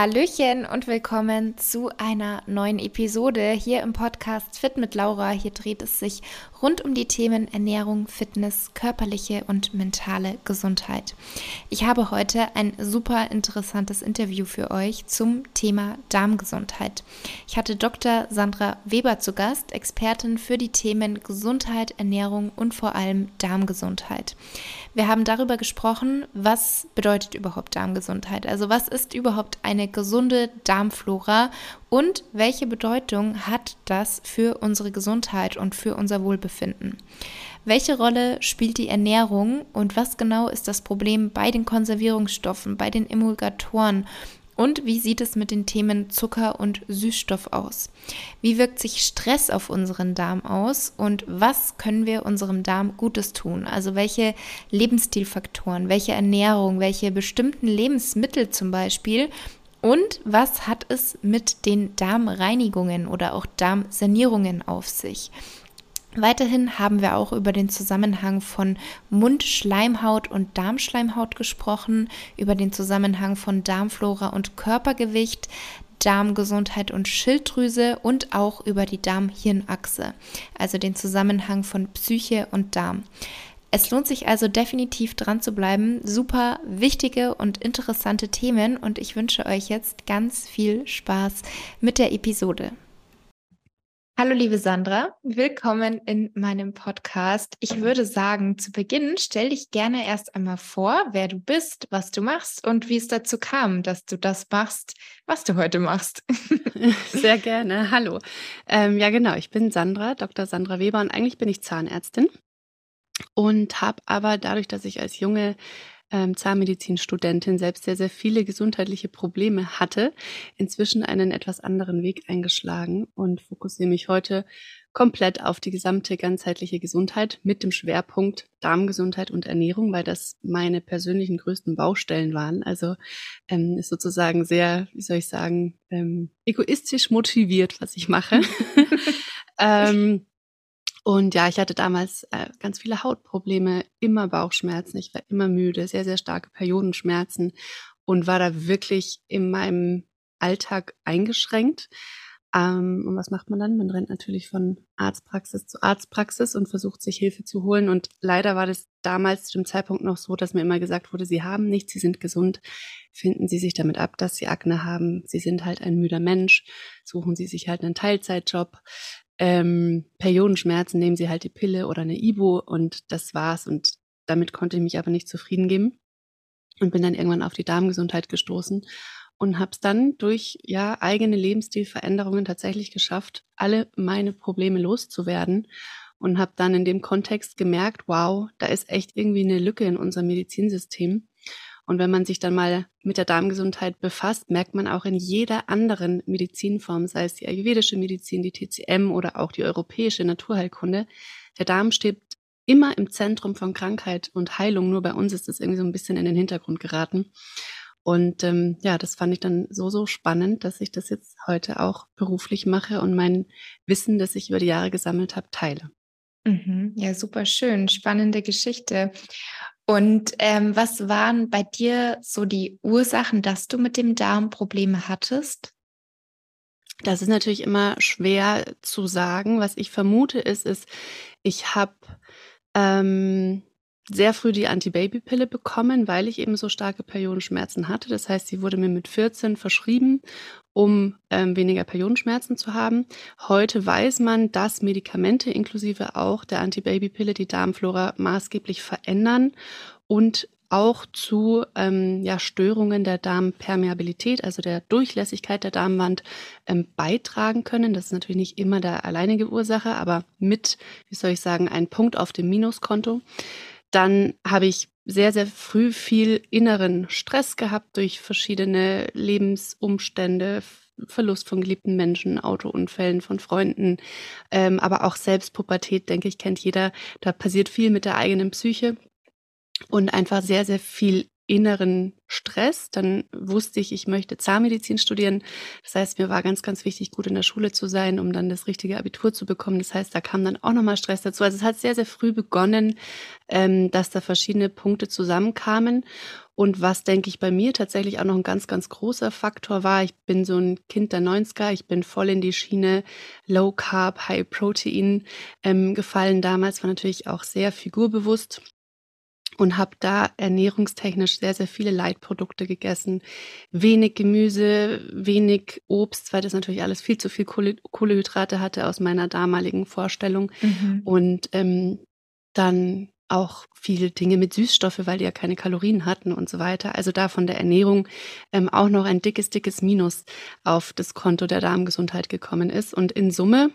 Hallöchen und willkommen zu einer neuen Episode hier im Podcast Fit mit Laura. Hier dreht es sich rund um die Themen Ernährung, Fitness, körperliche und mentale Gesundheit. Ich habe heute ein super interessantes Interview für euch zum Thema Darmgesundheit. Ich hatte Dr. Sandra Weber zu Gast, Expertin für die Themen Gesundheit, Ernährung und vor allem Darmgesundheit. Wir haben darüber gesprochen, was bedeutet überhaupt Darmgesundheit? Also was ist überhaupt eine gesunde Darmflora und welche Bedeutung hat das für unsere Gesundheit und für unser Wohlbefinden? Welche Rolle spielt die Ernährung und was genau ist das Problem bei den Konservierungsstoffen, bei den Emulgatoren und wie sieht es mit den Themen Zucker und Süßstoff aus? Wie wirkt sich Stress auf unseren Darm aus? Und was können wir unserem Darm Gutes tun? Also welche Lebensstilfaktoren, welche Ernährung, welche bestimmten Lebensmittel zum Beispiel und was hat es mit den Darmreinigungen oder auch Darmsanierungen auf sich? Weiterhin haben wir auch über den Zusammenhang von Mundschleimhaut und Darmschleimhaut gesprochen, über den Zusammenhang von Darmflora und Körpergewicht, Darmgesundheit und Schilddrüse und auch über die Darm-Hirn-Achse, also den Zusammenhang von Psyche und Darm. Es lohnt sich also definitiv dran zu bleiben. Super wichtige und interessante Themen und ich wünsche euch jetzt ganz viel Spaß mit der Episode. Hallo liebe Sandra, willkommen in meinem Podcast. Ich würde sagen, zu Beginn stell dich gerne erst einmal vor, wer du bist, was du machst und wie es dazu kam, dass du das machst, was du heute machst. Sehr gerne. Hallo. Ähm, ja, genau. Ich bin Sandra, Dr. Sandra Weber und eigentlich bin ich Zahnärztin und habe aber dadurch, dass ich als junge ähm, Zahnmedizinstudentin selbst sehr, sehr viele gesundheitliche Probleme hatte, inzwischen einen etwas anderen Weg eingeschlagen und fokussiere mich heute komplett auf die gesamte ganzheitliche Gesundheit mit dem Schwerpunkt Darmgesundheit und Ernährung, weil das meine persönlichen größten Baustellen waren. Also ähm, ist sozusagen sehr, wie soll ich sagen, ähm, egoistisch motiviert, was ich mache. ähm, und ja, ich hatte damals äh, ganz viele Hautprobleme, immer Bauchschmerzen, ich war immer müde, sehr, sehr starke Periodenschmerzen und war da wirklich in meinem Alltag eingeschränkt. Ähm, und was macht man dann? Man rennt natürlich von Arztpraxis zu Arztpraxis und versucht sich Hilfe zu holen. Und leider war das damals zu dem Zeitpunkt noch so, dass mir immer gesagt wurde, Sie haben nichts, Sie sind gesund. Finden Sie sich damit ab, dass Sie Akne haben. Sie sind halt ein müder Mensch. Suchen Sie sich halt einen Teilzeitjob ähm, Periodenschmerzen, nehmen sie halt die Pille oder eine Ibo und das war's. Und damit konnte ich mich aber nicht zufrieden geben und bin dann irgendwann auf die Darmgesundheit gestoßen und habe es dann durch ja eigene Lebensstilveränderungen tatsächlich geschafft, alle meine Probleme loszuwerden und habe dann in dem Kontext gemerkt, wow, da ist echt irgendwie eine Lücke in unserem Medizinsystem und wenn man sich dann mal mit der Darmgesundheit befasst, merkt man auch in jeder anderen Medizinform, sei es die ayurvedische Medizin, die TCM oder auch die europäische Naturheilkunde, der Darm steht immer im Zentrum von Krankheit und Heilung. Nur bei uns ist das irgendwie so ein bisschen in den Hintergrund geraten. Und ähm, ja, das fand ich dann so, so spannend, dass ich das jetzt heute auch beruflich mache und mein Wissen, das ich über die Jahre gesammelt habe, teile. Mhm. Ja, super schön. Spannende Geschichte. Und ähm, was waren bei dir so die Ursachen, dass du mit dem Darm Probleme hattest? Das ist natürlich immer schwer zu sagen. Was ich vermute ist, ist, ich habe ähm, sehr früh die Antibabypille bekommen, weil ich eben so starke Periodenschmerzen hatte. Das heißt, sie wurde mir mit 14 verschrieben, um ähm, weniger Periodenschmerzen zu haben. Heute weiß man, dass Medikamente inklusive auch der Antibabypille die Darmflora maßgeblich verändern und auch zu ähm, ja, Störungen der Darmpermeabilität, also der Durchlässigkeit der Darmwand, ähm, beitragen können. Das ist natürlich nicht immer der alleinige Ursache, aber mit, wie soll ich sagen, ein Punkt auf dem Minuskonto. Dann habe ich sehr, sehr früh viel inneren Stress gehabt durch verschiedene Lebensumstände, Verlust von geliebten Menschen, Autounfällen von Freunden, ähm, aber auch Selbstpubertät, denke ich, kennt jeder. Da passiert viel mit der eigenen Psyche und einfach sehr, sehr viel inneren Stress. Dann wusste ich, ich möchte Zahnmedizin studieren. Das heißt, mir war ganz, ganz wichtig, gut in der Schule zu sein, um dann das richtige Abitur zu bekommen. Das heißt, da kam dann auch nochmal Stress dazu. Also es hat sehr, sehr früh begonnen, ähm, dass da verschiedene Punkte zusammenkamen. Und was, denke ich, bei mir tatsächlich auch noch ein ganz, ganz großer Faktor war, ich bin so ein Kind der 90er, ich bin voll in die Schiene Low Carb, High Protein ähm, gefallen. Damals war natürlich auch sehr figurbewusst und habe da ernährungstechnisch sehr, sehr viele Leitprodukte gegessen. Wenig Gemüse, wenig Obst, weil das natürlich alles viel zu viel Kohlehydrate hatte aus meiner damaligen Vorstellung. Mhm. Und ähm, dann auch viele Dinge mit Süßstoffe, weil die ja keine Kalorien hatten und so weiter. Also da von der Ernährung ähm, auch noch ein dickes, dickes Minus auf das Konto der Darmgesundheit gekommen ist. Und in Summe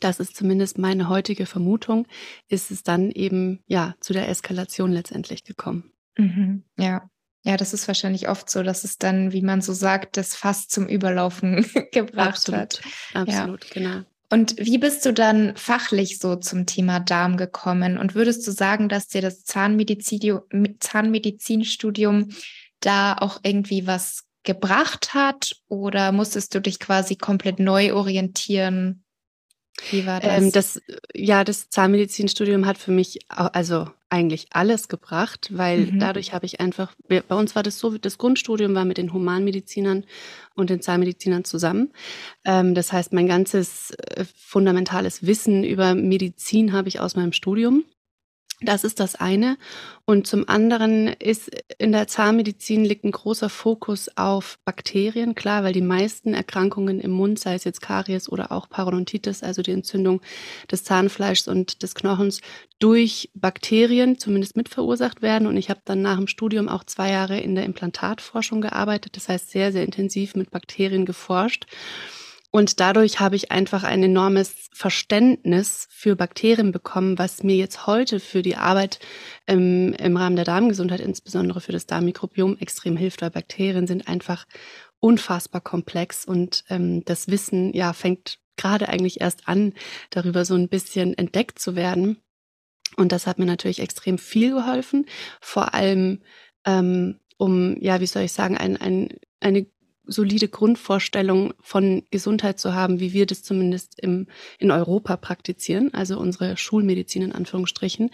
das ist zumindest meine heutige Vermutung, ist es dann eben ja zu der Eskalation letztendlich gekommen. Mhm, ja. Ja, das ist wahrscheinlich oft so, dass es dann, wie man so sagt, das Fass zum Überlaufen gebracht absolut, hat. Absolut, ja. genau. Und wie bist du dann fachlich so zum Thema Darm gekommen? Und würdest du sagen, dass dir das Zahnmedizinstudium da auch irgendwie was gebracht hat? Oder musstest du dich quasi komplett neu orientieren? Wie war das? Ähm, das ja, das Zahnmedizinstudium hat für mich also eigentlich alles gebracht, weil mhm. dadurch habe ich einfach, bei uns war das so, das Grundstudium war mit den Humanmedizinern und den Zahnmedizinern zusammen. Ähm, das heißt, mein ganzes äh, fundamentales Wissen über Medizin habe ich aus meinem Studium. Das ist das eine. Und zum anderen ist in der Zahnmedizin liegt ein großer Fokus auf Bakterien, klar, weil die meisten Erkrankungen im Mund, sei es jetzt Karies oder auch Parodontitis, also die Entzündung des Zahnfleischs und des Knochens, durch Bakterien zumindest mit verursacht werden. Und ich habe dann nach dem Studium auch zwei Jahre in der Implantatforschung gearbeitet, das heißt sehr, sehr intensiv mit Bakterien geforscht. Und dadurch habe ich einfach ein enormes Verständnis für Bakterien bekommen, was mir jetzt heute für die Arbeit im, im Rahmen der Darmgesundheit, insbesondere für das Darmmikrobiom, extrem hilft, weil Bakterien sind einfach unfassbar komplex und ähm, das Wissen ja fängt gerade eigentlich erst an, darüber so ein bisschen entdeckt zu werden. Und das hat mir natürlich extrem viel geholfen, vor allem ähm, um, ja, wie soll ich sagen, ein, ein, eine solide Grundvorstellung von Gesundheit zu haben, wie wir das zumindest im, in Europa praktizieren, also unsere Schulmedizin in Anführungsstrichen.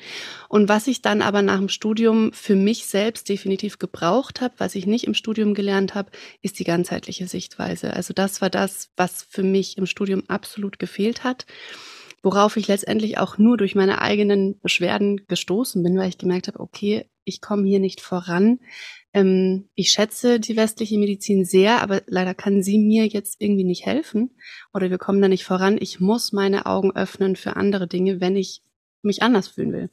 Und was ich dann aber nach dem Studium für mich selbst definitiv gebraucht habe, was ich nicht im Studium gelernt habe, ist die ganzheitliche Sichtweise. Also das war das, was für mich im Studium absolut gefehlt hat worauf ich letztendlich auch nur durch meine eigenen Beschwerden gestoßen bin, weil ich gemerkt habe, okay, ich komme hier nicht voran, ähm, ich schätze die westliche Medizin sehr, aber leider kann sie mir jetzt irgendwie nicht helfen oder wir kommen da nicht voran. Ich muss meine Augen öffnen für andere Dinge, wenn ich mich anders fühlen will.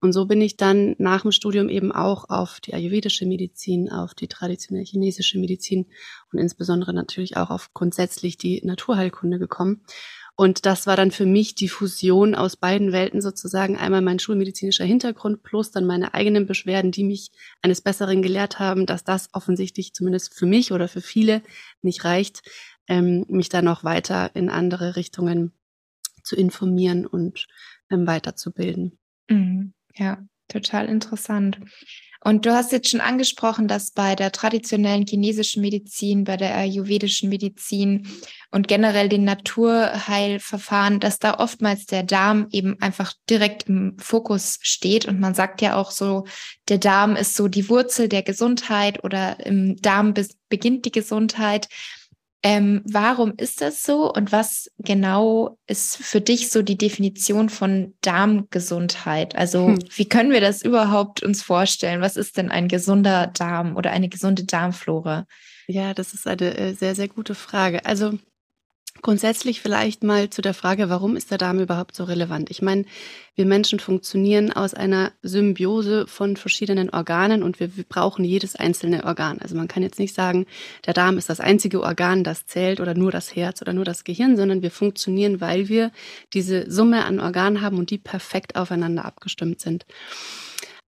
Und so bin ich dann nach dem Studium eben auch auf die ayurvedische Medizin, auf die traditionelle chinesische Medizin und insbesondere natürlich auch auf grundsätzlich die Naturheilkunde gekommen und das war dann für mich die Fusion aus beiden Welten sozusagen. Einmal mein schulmedizinischer Hintergrund plus dann meine eigenen Beschwerden, die mich eines Besseren gelehrt haben, dass das offensichtlich zumindest für mich oder für viele nicht reicht, ähm, mich dann noch weiter in andere Richtungen zu informieren und ähm, weiterzubilden. Mhm. Ja, total interessant. Und du hast jetzt schon angesprochen, dass bei der traditionellen chinesischen Medizin, bei der ayurvedischen Medizin und generell den Naturheilverfahren, dass da oftmals der Darm eben einfach direkt im Fokus steht. Und man sagt ja auch so, der Darm ist so die Wurzel der Gesundheit oder im Darm beginnt die Gesundheit. Ähm, warum ist das so und was genau ist für dich so die Definition von Darmgesundheit? Also hm. wie können wir das überhaupt uns vorstellen? Was ist denn ein gesunder Darm oder eine gesunde Darmflora? Ja, das ist eine äh, sehr, sehr gute Frage. Also Grundsätzlich vielleicht mal zu der Frage, warum ist der Darm überhaupt so relevant? Ich meine, wir Menschen funktionieren aus einer Symbiose von verschiedenen Organen und wir, wir, brauchen jedes einzelne Organ. Also man kann jetzt nicht sagen, der Darm ist das einzige Organ, das zählt oder nur das Herz oder nur das Gehirn, sondern wir funktionieren, weil wir diese Summe an Organen haben und die perfekt aufeinander abgestimmt sind.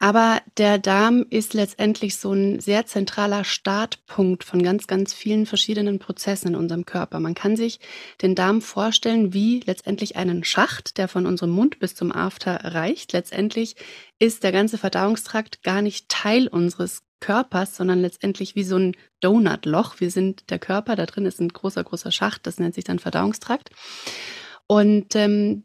Aber der Darm ist letztendlich so ein sehr zentraler Startpunkt von ganz, ganz vielen verschiedenen Prozessen in unserem Körper. Man kann sich den Darm vorstellen wie letztendlich einen Schacht, der von unserem Mund bis zum After reicht. Letztendlich ist der ganze Verdauungstrakt gar nicht Teil unseres Körpers, sondern letztendlich wie so ein Donutloch. Wir sind der Körper, da drin ist ein großer, großer Schacht, das nennt sich dann Verdauungstrakt. Und ähm,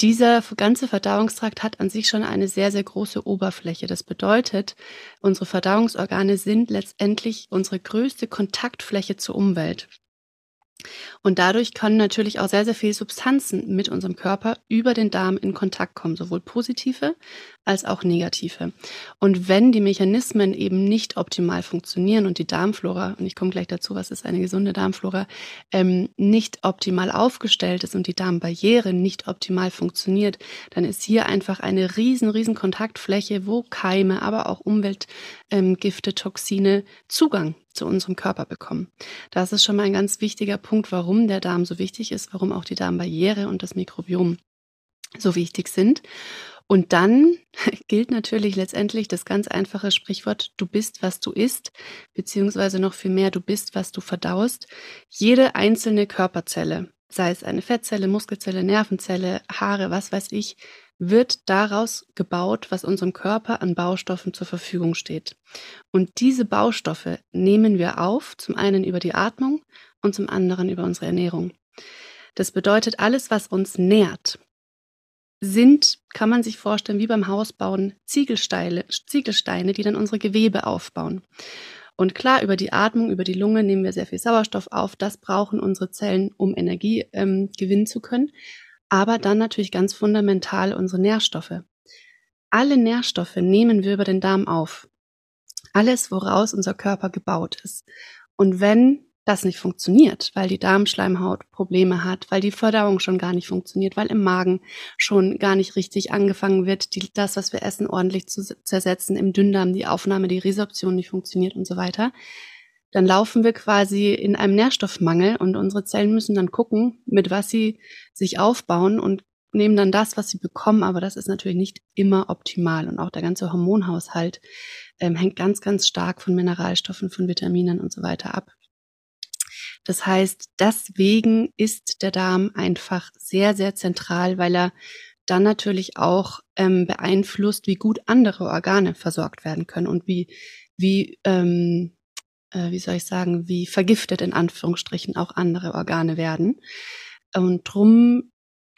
dieser ganze Verdauungstrakt hat an sich schon eine sehr, sehr große Oberfläche. Das bedeutet, unsere Verdauungsorgane sind letztendlich unsere größte Kontaktfläche zur Umwelt. Und dadurch können natürlich auch sehr, sehr viele Substanzen mit unserem Körper über den Darm in Kontakt kommen, sowohl positive als auch negative. Und wenn die Mechanismen eben nicht optimal funktionieren und die Darmflora, und ich komme gleich dazu, was ist eine gesunde Darmflora, ähm, nicht optimal aufgestellt ist und die Darmbarriere nicht optimal funktioniert, dann ist hier einfach eine riesen, riesen Kontaktfläche, wo Keime, aber auch Umweltgifte, ähm, Toxine Zugang zu unserem Körper bekommen. Das ist schon mal ein ganz wichtiger Punkt, warum der Darm so wichtig ist, warum auch die Darmbarriere und das Mikrobiom so wichtig sind. Und dann gilt natürlich letztendlich das ganz einfache Sprichwort, du bist, was du isst, beziehungsweise noch viel mehr, du bist, was du verdaust. Jede einzelne Körperzelle, sei es eine Fettzelle, Muskelzelle, Nervenzelle, Haare, was weiß ich, wird daraus gebaut, was unserem Körper an Baustoffen zur Verfügung steht. Und diese Baustoffe nehmen wir auf, zum einen über die Atmung und zum anderen über unsere Ernährung. Das bedeutet, alles, was uns nährt, sind, kann man sich vorstellen, wie beim Hausbauen, Ziegelsteine, Ziegelsteine, die dann unsere Gewebe aufbauen. Und klar, über die Atmung, über die Lunge nehmen wir sehr viel Sauerstoff auf. Das brauchen unsere Zellen, um Energie ähm, gewinnen zu können aber dann natürlich ganz fundamental unsere Nährstoffe. Alle Nährstoffe nehmen wir über den Darm auf. Alles, woraus unser Körper gebaut ist. Und wenn das nicht funktioniert, weil die Darmschleimhaut Probleme hat, weil die Verdauung schon gar nicht funktioniert, weil im Magen schon gar nicht richtig angefangen wird, die, das, was wir essen, ordentlich zu zersetzen, im Dünndarm die Aufnahme, die Resorption nicht funktioniert und so weiter, dann laufen wir quasi in einem Nährstoffmangel und unsere Zellen müssen dann gucken, mit was sie sich aufbauen und nehmen dann das, was sie bekommen, aber das ist natürlich nicht immer optimal und auch der ganze Hormonhaushalt ähm, hängt ganz, ganz stark von Mineralstoffen, von Vitaminen und so weiter ab. Das heißt, deswegen ist der Darm einfach sehr, sehr zentral, weil er dann natürlich auch ähm, beeinflusst, wie gut andere Organe versorgt werden können und wie, wie ähm, äh, wie soll ich sagen, wie vergiftet in Anführungsstrichen auch andere Organe werden. Und drum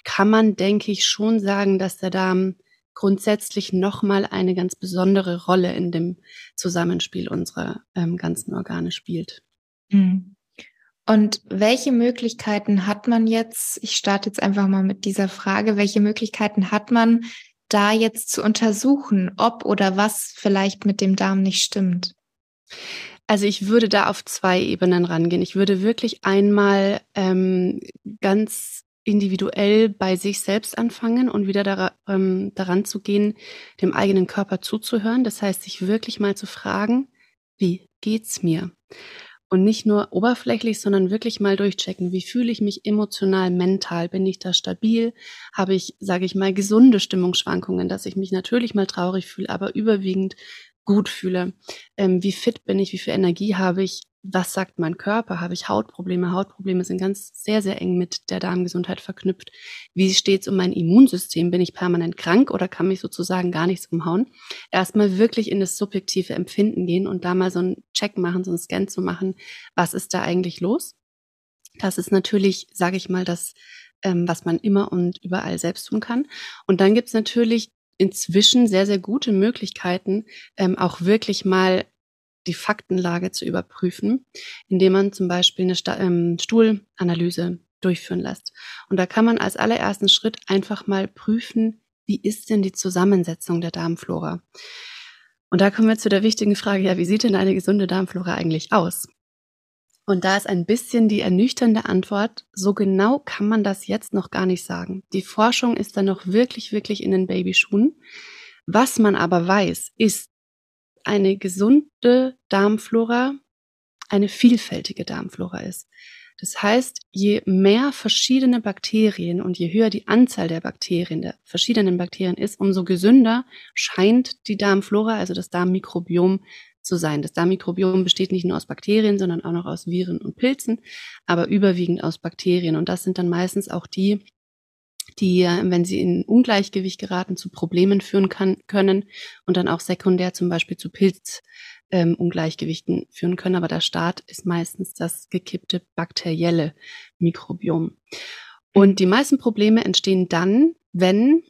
kann man, denke ich, schon sagen, dass der Darm grundsätzlich nochmal eine ganz besondere Rolle in dem Zusammenspiel unserer ähm, ganzen Organe spielt. Mhm. Und welche Möglichkeiten hat man jetzt, ich starte jetzt einfach mal mit dieser Frage, welche Möglichkeiten hat man, da jetzt zu untersuchen, ob oder was vielleicht mit dem Darm nicht stimmt? Also ich würde da auf zwei Ebenen rangehen. Ich würde wirklich einmal ähm, ganz individuell bei sich selbst anfangen und wieder dar ähm, daran zu gehen, dem eigenen Körper zuzuhören. Das heißt, sich wirklich mal zu fragen, wie geht's mir? Und nicht nur oberflächlich, sondern wirklich mal durchchecken, wie fühle ich mich emotional, mental, bin ich da stabil, habe ich, sage ich mal, gesunde Stimmungsschwankungen, dass ich mich natürlich mal traurig fühle, aber überwiegend gut fühle. Ähm, wie fit bin ich? Wie viel Energie habe ich? Was sagt mein Körper? Habe ich Hautprobleme? Hautprobleme sind ganz sehr, sehr eng mit der Darmgesundheit verknüpft. Wie steht es um mein Immunsystem? Bin ich permanent krank oder kann mich sozusagen gar nichts umhauen? Erstmal wirklich in das subjektive Empfinden gehen und da mal so einen Check machen, so einen Scan zu machen. Was ist da eigentlich los? Das ist natürlich, sage ich mal, das, ähm, was man immer und überall selbst tun kann. Und dann gibt's natürlich inzwischen sehr, sehr gute Möglichkeiten, ähm, auch wirklich mal die Faktenlage zu überprüfen, indem man zum Beispiel eine Sta ähm, Stuhlanalyse durchführen lässt. Und da kann man als allerersten Schritt einfach mal prüfen, wie ist denn die Zusammensetzung der Darmflora? Und da kommen wir zu der wichtigen Frage, ja, wie sieht denn eine gesunde Darmflora eigentlich aus? Und da ist ein bisschen die ernüchternde Antwort, so genau kann man das jetzt noch gar nicht sagen. Die Forschung ist da noch wirklich, wirklich in den Babyschuhen. Was man aber weiß, ist, eine gesunde Darmflora eine vielfältige Darmflora ist. Das heißt, je mehr verschiedene Bakterien und je höher die Anzahl der Bakterien, der verschiedenen Bakterien ist, umso gesünder scheint die Darmflora, also das Darmmikrobiom zu sein. Das Darmmikrobiom besteht nicht nur aus Bakterien, sondern auch noch aus Viren und Pilzen, aber überwiegend aus Bakterien. Und das sind dann meistens auch die, die, wenn sie in Ungleichgewicht geraten, zu Problemen führen kann, können und dann auch sekundär zum Beispiel zu Pilz, ähm, führen können. Aber der Start ist meistens das gekippte bakterielle Mikrobiom. Und die meisten Probleme entstehen dann, wenn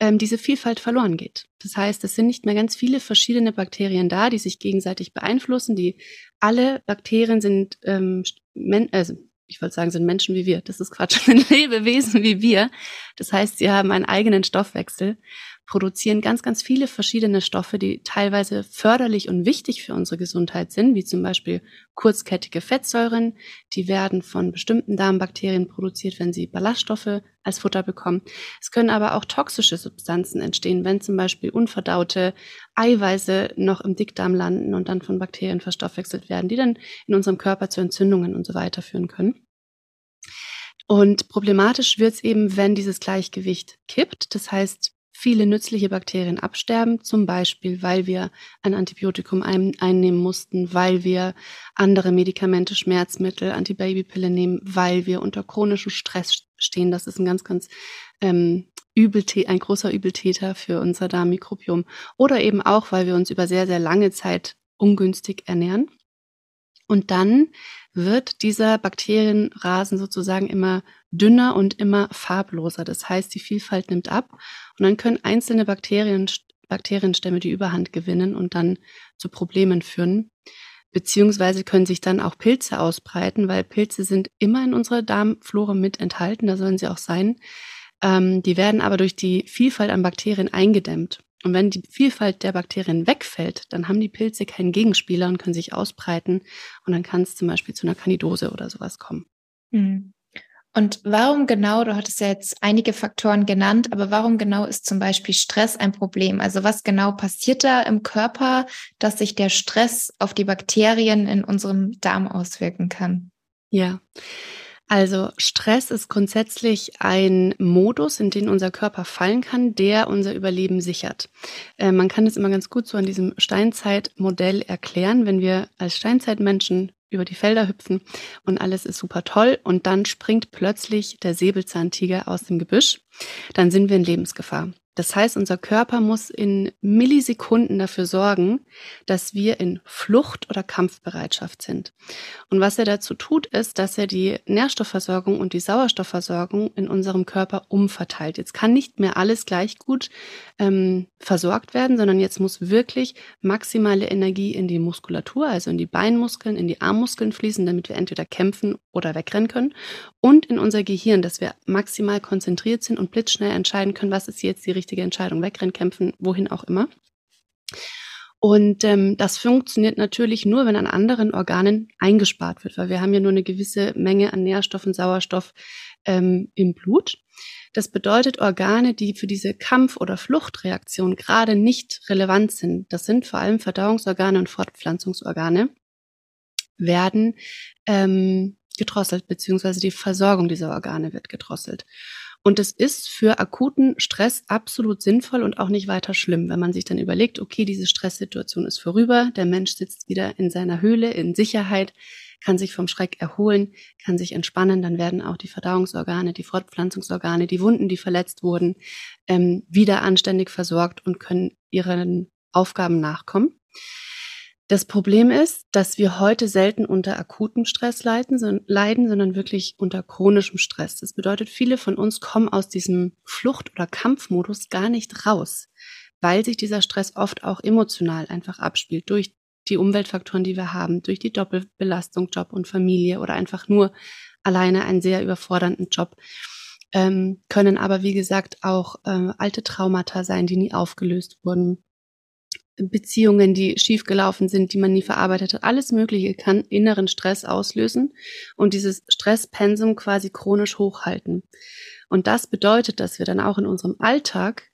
ähm, diese Vielfalt verloren geht. Das heißt, es sind nicht mehr ganz viele verschiedene Bakterien da, die sich gegenseitig beeinflussen. Die alle Bakterien sind, ähm, also ich wollte sagen, sind Menschen wie wir. Das ist Quatsch, sind Lebewesen wie wir. Das heißt, sie haben einen eigenen Stoffwechsel produzieren ganz, ganz viele verschiedene Stoffe, die teilweise förderlich und wichtig für unsere Gesundheit sind, wie zum Beispiel kurzkettige Fettsäuren. Die werden von bestimmten Darmbakterien produziert, wenn sie Ballaststoffe als Futter bekommen. Es können aber auch toxische Substanzen entstehen, wenn zum Beispiel unverdaute Eiweiße noch im Dickdarm landen und dann von Bakterien verstoffwechselt werden, die dann in unserem Körper zu Entzündungen und so weiter führen können. Und problematisch wird es eben, wenn dieses Gleichgewicht kippt. Das heißt, viele nützliche Bakterien absterben, zum Beispiel, weil wir ein Antibiotikum ein, einnehmen mussten, weil wir andere Medikamente, Schmerzmittel, Antibabypille nehmen, weil wir unter chronischem Stress stehen. Das ist ein ganz, ganz ähm, Übeltä ein großer Übeltäter für unser Darmmikrobiom. Oder eben auch, weil wir uns über sehr, sehr lange Zeit ungünstig ernähren. Und dann wird dieser Bakterienrasen sozusagen immer dünner und immer farbloser. Das heißt, die Vielfalt nimmt ab und dann können einzelne Bakterien, Bakterienstämme die Überhand gewinnen und dann zu Problemen führen. Beziehungsweise können sich dann auch Pilze ausbreiten, weil Pilze sind immer in unserer Darmflora mit enthalten, da sollen sie auch sein. Ähm, die werden aber durch die Vielfalt an Bakterien eingedämmt. Und wenn die Vielfalt der Bakterien wegfällt, dann haben die Pilze keinen Gegenspieler und können sich ausbreiten. Und dann kann es zum Beispiel zu einer Kandidose oder sowas kommen. Mhm. Und warum genau, du hattest ja jetzt einige Faktoren genannt, aber warum genau ist zum Beispiel Stress ein Problem? Also was genau passiert da im Körper, dass sich der Stress auf die Bakterien in unserem Darm auswirken kann? Ja. Also Stress ist grundsätzlich ein Modus, in den unser Körper fallen kann, der unser Überleben sichert. Äh, man kann es immer ganz gut so an diesem Steinzeitmodell erklären, wenn wir als Steinzeitmenschen über die Felder hüpfen und alles ist super toll und dann springt plötzlich der Säbelzahntiger aus dem Gebüsch, dann sind wir in Lebensgefahr. Das heißt, unser Körper muss in Millisekunden dafür sorgen, dass wir in Flucht- oder Kampfbereitschaft sind. Und was er dazu tut, ist, dass er die Nährstoffversorgung und die Sauerstoffversorgung in unserem Körper umverteilt. Jetzt kann nicht mehr alles gleich gut ähm, versorgt werden, sondern jetzt muss wirklich maximale Energie in die Muskulatur, also in die Beinmuskeln, in die Armmuskeln fließen, damit wir entweder kämpfen oder wegrennen können. Und in unser Gehirn, dass wir maximal konzentriert sind und blitzschnell entscheiden können, was ist jetzt die richtige Entscheidung, wegrennen, kämpfen, wohin auch immer. Und ähm, das funktioniert natürlich nur, wenn an anderen Organen eingespart wird, weil wir haben ja nur eine gewisse Menge an Nährstoffen, Sauerstoff ähm, im Blut. Das bedeutet, Organe, die für diese Kampf- oder Fluchtreaktion gerade nicht relevant sind, das sind vor allem Verdauungsorgane und Fortpflanzungsorgane, werden ähm, gedrosselt, beziehungsweise die Versorgung dieser Organe wird gedrosselt. Und es ist für akuten Stress absolut sinnvoll und auch nicht weiter schlimm, wenn man sich dann überlegt, okay, diese Stresssituation ist vorüber, der Mensch sitzt wieder in seiner Höhle in Sicherheit, kann sich vom Schreck erholen, kann sich entspannen, dann werden auch die Verdauungsorgane, die Fortpflanzungsorgane, die Wunden, die verletzt wurden, ähm, wieder anständig versorgt und können ihren Aufgaben nachkommen. Das Problem ist, dass wir heute selten unter akutem Stress leiden, sondern wirklich unter chronischem Stress. Das bedeutet, viele von uns kommen aus diesem Flucht- oder Kampfmodus gar nicht raus, weil sich dieser Stress oft auch emotional einfach abspielt durch die Umweltfaktoren, die wir haben, durch die Doppelbelastung Job und Familie oder einfach nur alleine einen sehr überfordernden Job. Ähm, können aber, wie gesagt, auch äh, alte Traumata sein, die nie aufgelöst wurden Beziehungen, die schiefgelaufen sind, die man nie verarbeitet hat. Alles Mögliche kann inneren Stress auslösen und dieses Stresspensum quasi chronisch hochhalten. Und das bedeutet, dass wir dann auch in unserem Alltag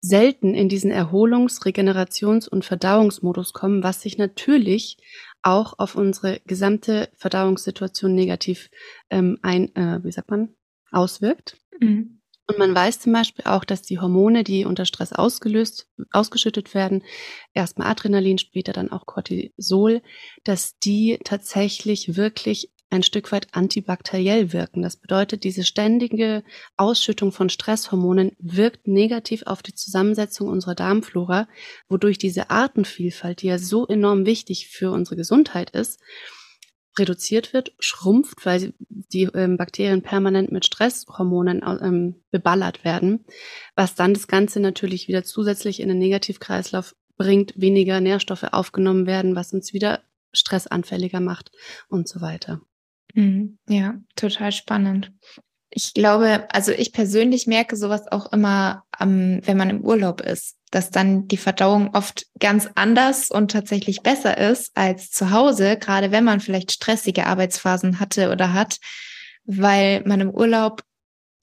selten in diesen Erholungs-, Regenerations- und Verdauungsmodus kommen, was sich natürlich auch auf unsere gesamte Verdauungssituation negativ ähm, ein, äh, wie sagt man, auswirkt. Mhm. Und man weiß zum Beispiel auch, dass die Hormone, die unter Stress ausgelöst, ausgeschüttet werden, erstmal Adrenalin, später dann auch Cortisol, dass die tatsächlich wirklich ein Stück weit antibakteriell wirken. Das bedeutet, diese ständige Ausschüttung von Stresshormonen wirkt negativ auf die Zusammensetzung unserer Darmflora, wodurch diese Artenvielfalt, die ja so enorm wichtig für unsere Gesundheit ist, reduziert wird, schrumpft, weil die ähm, Bakterien permanent mit Stresshormonen ähm, beballert werden, was dann das Ganze natürlich wieder zusätzlich in den Negativkreislauf bringt, weniger Nährstoffe aufgenommen werden, was uns wieder stressanfälliger macht und so weiter. Mhm. Ja, total spannend. Ich glaube, also ich persönlich merke sowas auch immer, ähm, wenn man im Urlaub ist, dass dann die Verdauung oft ganz anders und tatsächlich besser ist als zu Hause, gerade wenn man vielleicht stressige Arbeitsphasen hatte oder hat, weil man im Urlaub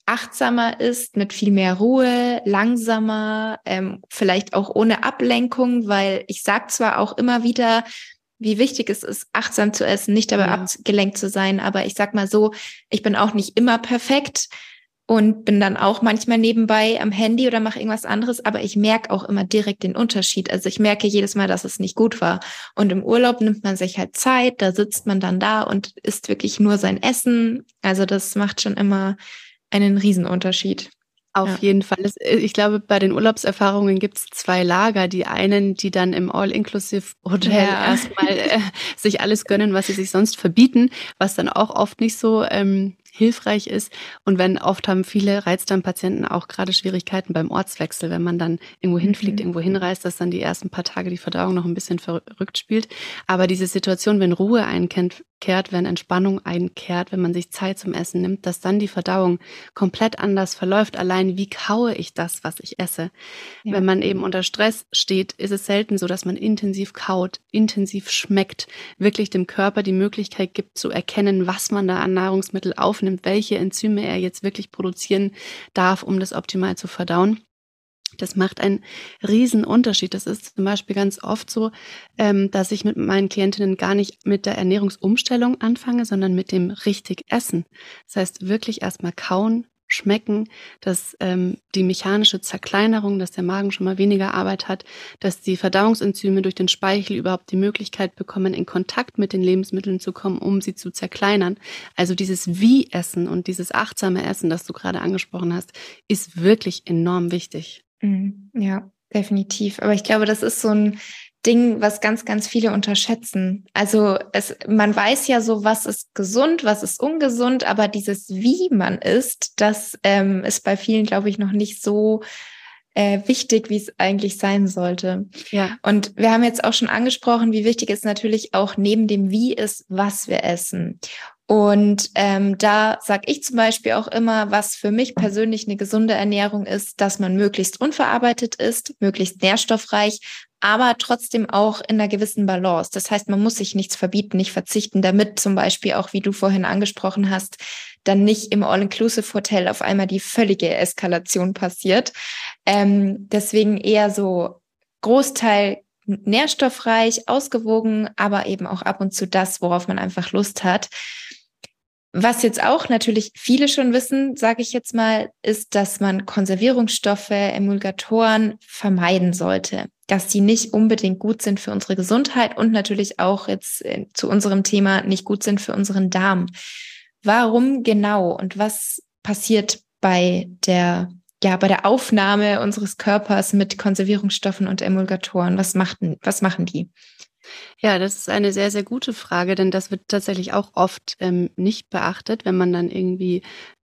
achtsamer ist, mit viel mehr Ruhe, langsamer, ähm, vielleicht auch ohne Ablenkung, weil ich sage zwar auch immer wieder, wie wichtig es ist, achtsam zu essen, nicht dabei ja. abgelenkt zu sein. Aber ich sag mal so, ich bin auch nicht immer perfekt und bin dann auch manchmal nebenbei am Handy oder mache irgendwas anderes, aber ich merke auch immer direkt den Unterschied. Also ich merke jedes Mal, dass es nicht gut war. Und im Urlaub nimmt man sich halt Zeit, da sitzt man dann da und isst wirklich nur sein Essen. Also das macht schon immer einen Riesenunterschied. Auf ja. jeden Fall. Äh, ich glaube, bei den Urlaubserfahrungen gibt es zwei Lager. Die einen, die dann im All-Inclusive-Hotel ja. erstmal äh, sich alles gönnen, was sie sich sonst verbieten, was dann auch oft nicht so ähm, hilfreich ist. Und wenn oft haben viele Reizdarmpatienten auch gerade Schwierigkeiten beim Ortswechsel, wenn man dann irgendwo hinfliegt, mhm. irgendwo hinreist, dass dann die ersten paar Tage die Verdauung noch ein bisschen verrückt spielt. Aber diese Situation, wenn Ruhe einkehrt, wenn Entspannung einkehrt, wenn man sich Zeit zum Essen nimmt, dass dann die Verdauung komplett anders verläuft. Allein wie kaue ich das, was ich esse? Ja. Wenn man eben unter Stress steht, ist es selten so, dass man intensiv kaut, intensiv schmeckt, wirklich dem Körper die Möglichkeit gibt zu erkennen, was man da an Nahrungsmittel aufnimmt, welche Enzyme er jetzt wirklich produzieren darf, um das optimal zu verdauen. Das macht einen riesen Unterschied. Das ist zum Beispiel ganz oft so, ähm, dass ich mit meinen Klientinnen gar nicht mit der Ernährungsumstellung anfange, sondern mit dem richtig Essen. Das heißt, wirklich erstmal kauen, schmecken, dass ähm, die mechanische Zerkleinerung, dass der Magen schon mal weniger Arbeit hat, dass die Verdauungsenzyme durch den Speichel überhaupt die Möglichkeit bekommen, in Kontakt mit den Lebensmitteln zu kommen, um sie zu zerkleinern. Also dieses Wie-Essen und dieses achtsame Essen, das du gerade angesprochen hast, ist wirklich enorm wichtig. Mhm. Ja, definitiv. Aber ich glaube, das ist so ein Ding, was ganz, ganz viele unterschätzen. Also es, man weiß ja so, was ist gesund, was ist ungesund, aber dieses Wie man isst, das ähm, ist bei vielen, glaube ich, noch nicht so äh, wichtig, wie es eigentlich sein sollte. Ja. Und wir haben jetzt auch schon angesprochen, wie wichtig es natürlich auch neben dem Wie ist, was wir essen. Und ähm, da sage ich zum Beispiel auch immer, was für mich persönlich eine gesunde Ernährung ist, dass man möglichst unverarbeitet ist, möglichst nährstoffreich, aber trotzdem auch in einer gewissen Balance. Das heißt, man muss sich nichts verbieten, nicht verzichten, damit zum Beispiel auch, wie du vorhin angesprochen hast, dann nicht im All-Inclusive-Hotel auf einmal die völlige Eskalation passiert. Ähm, deswegen eher so Großteil nährstoffreich, ausgewogen, aber eben auch ab und zu das, worauf man einfach Lust hat. Was jetzt auch natürlich viele schon wissen, sage ich jetzt mal, ist, dass man Konservierungsstoffe, Emulgatoren vermeiden sollte, dass die nicht unbedingt gut sind für unsere Gesundheit und natürlich auch jetzt äh, zu unserem Thema nicht gut sind für unseren Darm. Warum genau und was passiert bei der ja, bei der Aufnahme unseres Körpers mit Konservierungsstoffen und Emulgatoren? Was machten, was machen die? Ja, das ist eine sehr, sehr gute Frage, denn das wird tatsächlich auch oft ähm, nicht beachtet, wenn man dann irgendwie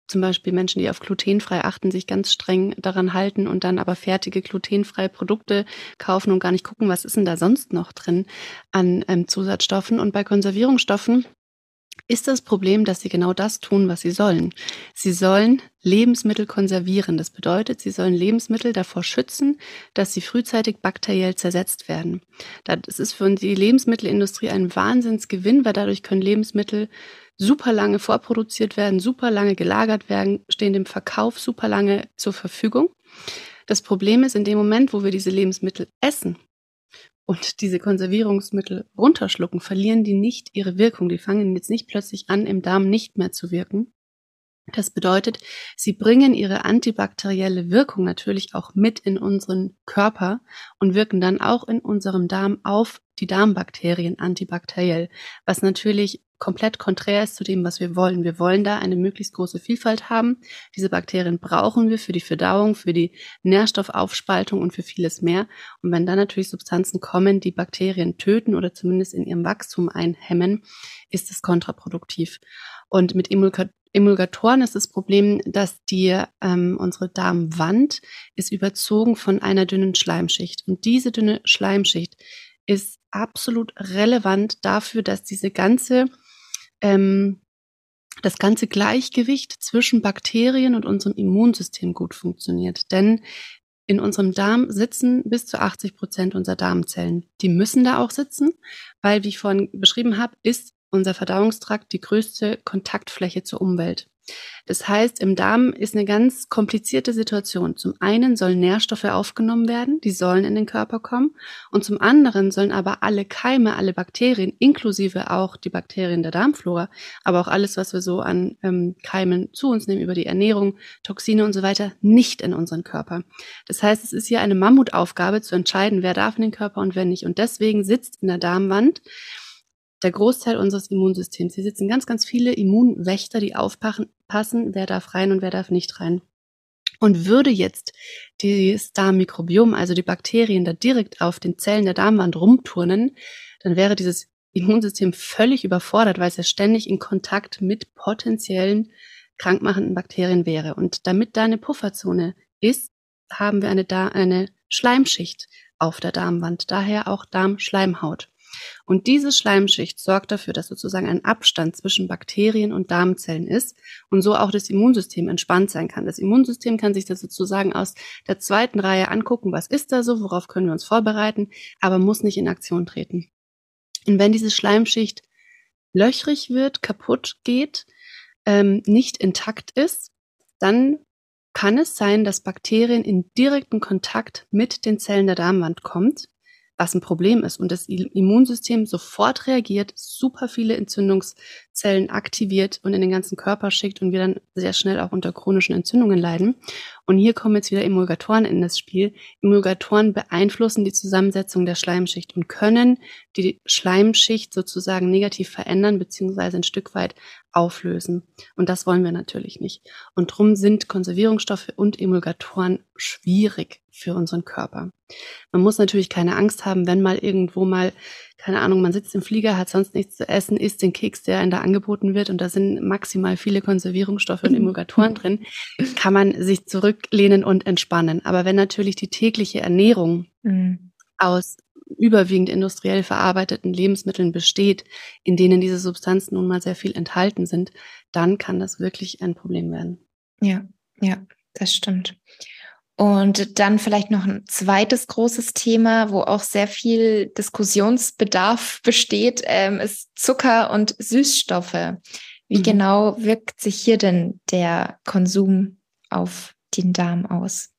zum Beispiel Menschen, die auf glutenfrei achten, sich ganz streng daran halten und dann aber fertige glutenfreie Produkte kaufen und gar nicht gucken, was ist denn da sonst noch drin an ähm, Zusatzstoffen. Und bei Konservierungsstoffen ist das Problem, dass sie genau das tun, was sie sollen. Sie sollen Lebensmittel konservieren. Das bedeutet, sie sollen Lebensmittel davor schützen, dass sie frühzeitig bakteriell zersetzt werden. Das ist für die Lebensmittelindustrie ein Wahnsinnsgewinn, weil dadurch können Lebensmittel super lange vorproduziert werden, super lange gelagert werden, stehen dem Verkauf super lange zur Verfügung. Das Problem ist, in dem Moment, wo wir diese Lebensmittel essen, und diese Konservierungsmittel runterschlucken, verlieren die nicht ihre Wirkung. Die fangen jetzt nicht plötzlich an, im Darm nicht mehr zu wirken. Das bedeutet, sie bringen ihre antibakterielle Wirkung natürlich auch mit in unseren Körper und wirken dann auch in unserem Darm auf die Darmbakterien antibakteriell, was natürlich komplett konträr ist zu dem, was wir wollen. Wir wollen da eine möglichst große Vielfalt haben. Diese Bakterien brauchen wir für die Verdauung, für die Nährstoffaufspaltung und für vieles mehr. Und wenn dann natürlich Substanzen kommen, die Bakterien töten oder zumindest in ihrem Wachstum einhemmen, ist es kontraproduktiv. Und mit Emulgatoren ist das Problem, dass die ähm, unsere Darmwand ist überzogen von einer dünnen Schleimschicht. Und diese dünne Schleimschicht ist absolut relevant dafür, dass diese ganze ähm, das ganze Gleichgewicht zwischen Bakterien und unserem Immunsystem gut funktioniert. Denn in unserem Darm sitzen bis zu 80 Prozent unserer Darmzellen. Die müssen da auch sitzen, weil, wie ich vorhin beschrieben habe, ist unser Verdauungstrakt die größte Kontaktfläche zur Umwelt. Das heißt, im Darm ist eine ganz komplizierte Situation. Zum einen sollen Nährstoffe aufgenommen werden, die sollen in den Körper kommen. Und zum anderen sollen aber alle Keime, alle Bakterien, inklusive auch die Bakterien der Darmflora, aber auch alles, was wir so an ähm, Keimen zu uns nehmen über die Ernährung, Toxine und so weiter, nicht in unseren Körper. Das heißt, es ist hier eine Mammutaufgabe zu entscheiden, wer darf in den Körper und wer nicht. Und deswegen sitzt in der Darmwand der Großteil unseres Immunsystems. Hier sitzen ganz, ganz viele Immunwächter, die aufpassen, wer darf rein und wer darf nicht rein. Und würde jetzt das Darmmikrobiom, also die Bakterien, da direkt auf den Zellen der Darmwand rumturnen, dann wäre dieses Immunsystem völlig überfordert, weil es ja ständig in Kontakt mit potenziellen krankmachenden Bakterien wäre. Und damit da eine Pufferzone ist, haben wir eine, da eine Schleimschicht auf der Darmwand, daher auch Darmschleimhaut. Und diese Schleimschicht sorgt dafür, dass sozusagen ein Abstand zwischen Bakterien und Darmzellen ist und so auch das Immunsystem entspannt sein kann. Das Immunsystem kann sich das sozusagen aus der zweiten Reihe angucken, was ist da so, worauf können wir uns vorbereiten, aber muss nicht in Aktion treten. Und wenn diese Schleimschicht löchrig wird, kaputt geht, ähm, nicht intakt ist, dann kann es sein, dass Bakterien in direkten Kontakt mit den Zellen der Darmwand kommt was ein Problem ist und das Immunsystem sofort reagiert, super viele Entzündungszellen aktiviert und in den ganzen Körper schickt und wir dann sehr schnell auch unter chronischen Entzündungen leiden. Und hier kommen jetzt wieder Emulgatoren in das Spiel. Emulgatoren beeinflussen die Zusammensetzung der Schleimschicht und können die Schleimschicht sozusagen negativ verändern beziehungsweise ein Stück weit auflösen. Und das wollen wir natürlich nicht. Und drum sind Konservierungsstoffe und Emulgatoren schwierig für unseren Körper. Man muss natürlich keine Angst haben, wenn mal irgendwo mal, keine Ahnung, man sitzt im Flieger, hat sonst nichts zu essen, isst den Keks, der einem da angeboten wird und da sind maximal viele Konservierungsstoffe und Emulgatoren drin, kann man sich zurücklehnen und entspannen. Aber wenn natürlich die tägliche Ernährung mhm. aus überwiegend industriell verarbeiteten Lebensmitteln besteht, in denen diese Substanzen nun mal sehr viel enthalten sind, dann kann das wirklich ein Problem werden. Ja, ja, das stimmt. Und dann vielleicht noch ein zweites großes Thema, wo auch sehr viel Diskussionsbedarf besteht, ähm, ist Zucker und Süßstoffe. Wie mhm. genau wirkt sich hier denn der Konsum auf den Darm aus?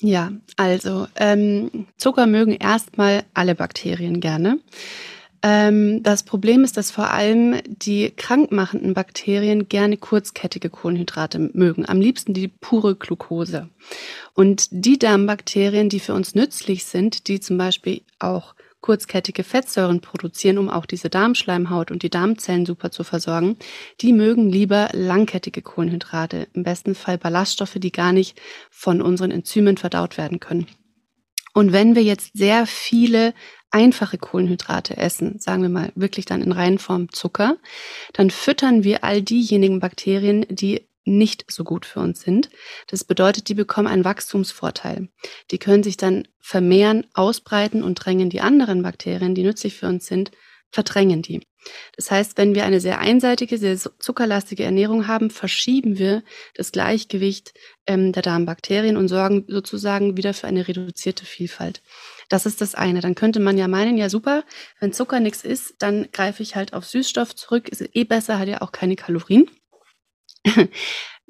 Ja, also ähm, Zucker mögen erstmal alle Bakterien gerne. Ähm, das Problem ist, dass vor allem die krankmachenden Bakterien gerne kurzkettige Kohlenhydrate mögen, am liebsten die pure Glucose. Und die Darmbakterien, die für uns nützlich sind, die zum Beispiel auch kurzkettige Fettsäuren produzieren, um auch diese Darmschleimhaut und die Darmzellen super zu versorgen, die mögen lieber langkettige Kohlenhydrate, im besten Fall Ballaststoffe, die gar nicht von unseren Enzymen verdaut werden können. Und wenn wir jetzt sehr viele einfache Kohlenhydrate essen, sagen wir mal wirklich dann in Reihenform Zucker, dann füttern wir all diejenigen Bakterien, die nicht so gut für uns sind. Das bedeutet, die bekommen einen Wachstumsvorteil. Die können sich dann vermehren, ausbreiten und drängen die anderen Bakterien, die nützlich für uns sind, verdrängen die. Das heißt, wenn wir eine sehr einseitige, sehr zuckerlastige Ernährung haben, verschieben wir das Gleichgewicht ähm, der Darmbakterien und sorgen sozusagen wieder für eine reduzierte Vielfalt. Das ist das eine. Dann könnte man ja meinen, ja super, wenn Zucker nichts ist, dann greife ich halt auf Süßstoff zurück. Ist eh besser, hat ja auch keine Kalorien.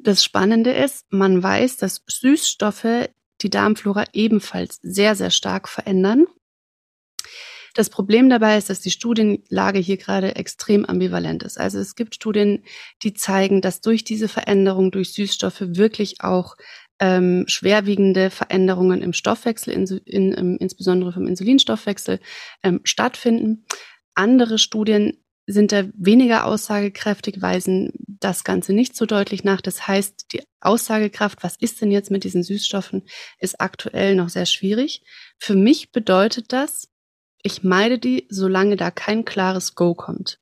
Das Spannende ist, man weiß, dass Süßstoffe die Darmflora ebenfalls sehr, sehr stark verändern. Das Problem dabei ist, dass die Studienlage hier gerade extrem ambivalent ist. Also es gibt Studien, die zeigen, dass durch diese Veränderung durch Süßstoffe wirklich auch ähm, schwerwiegende Veränderungen im Stoffwechsel, in, in, in, insbesondere vom Insulinstoffwechsel, ähm, stattfinden. Andere Studien sind da weniger aussagekräftig, weisen das Ganze nicht so deutlich nach. Das heißt, die Aussagekraft, was ist denn jetzt mit diesen Süßstoffen, ist aktuell noch sehr schwierig. Für mich bedeutet das, ich meide die, solange da kein klares Go kommt.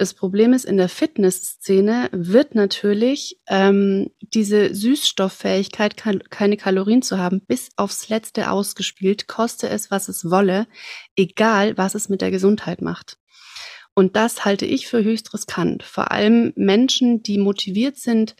Das Problem ist, in der Fitnessszene wird natürlich ähm, diese Süßstofffähigkeit, keine Kalorien zu haben, bis aufs Letzte ausgespielt, koste es, was es wolle, egal was es mit der Gesundheit macht. Und das halte ich für höchst riskant. Vor allem Menschen, die motiviert sind,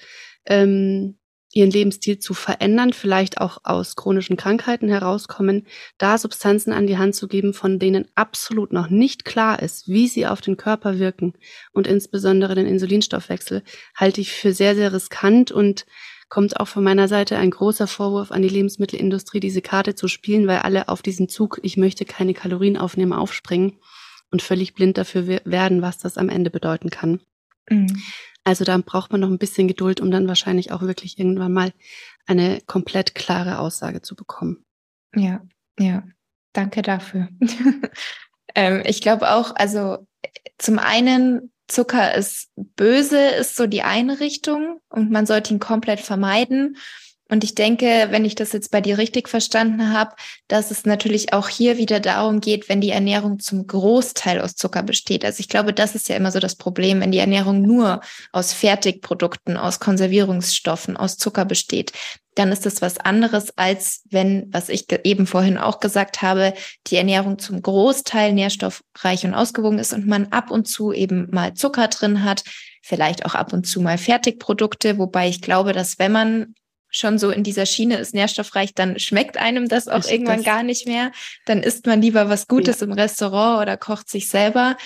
ähm, ihren Lebensstil zu verändern, vielleicht auch aus chronischen Krankheiten herauskommen, da Substanzen an die Hand zu geben, von denen absolut noch nicht klar ist, wie sie auf den Körper wirken und insbesondere den Insulinstoffwechsel, halte ich für sehr, sehr riskant und kommt auch von meiner Seite ein großer Vorwurf an die Lebensmittelindustrie, diese Karte zu spielen, weil alle auf diesen Zug, ich möchte keine Kalorien aufnehmen, aufspringen und völlig blind dafür werden, was das am Ende bedeuten kann. Mhm. Also da braucht man noch ein bisschen Geduld, um dann wahrscheinlich auch wirklich irgendwann mal eine komplett klare Aussage zu bekommen. Ja, ja, danke dafür. ähm, ich glaube auch, also zum einen Zucker ist böse, ist so die eine Richtung und man sollte ihn komplett vermeiden. Und ich denke, wenn ich das jetzt bei dir richtig verstanden habe, dass es natürlich auch hier wieder darum geht, wenn die Ernährung zum Großteil aus Zucker besteht. Also ich glaube, das ist ja immer so das Problem, wenn die Ernährung nur aus Fertigprodukten, aus Konservierungsstoffen, aus Zucker besteht, dann ist das was anderes, als wenn, was ich eben vorhin auch gesagt habe, die Ernährung zum Großteil nährstoffreich und ausgewogen ist und man ab und zu eben mal Zucker drin hat, vielleicht auch ab und zu mal Fertigprodukte, wobei ich glaube, dass wenn man schon so in dieser Schiene ist nährstoffreich, dann schmeckt einem das auch ich irgendwann das. gar nicht mehr. Dann isst man lieber was Gutes ja. im Restaurant oder kocht sich selber.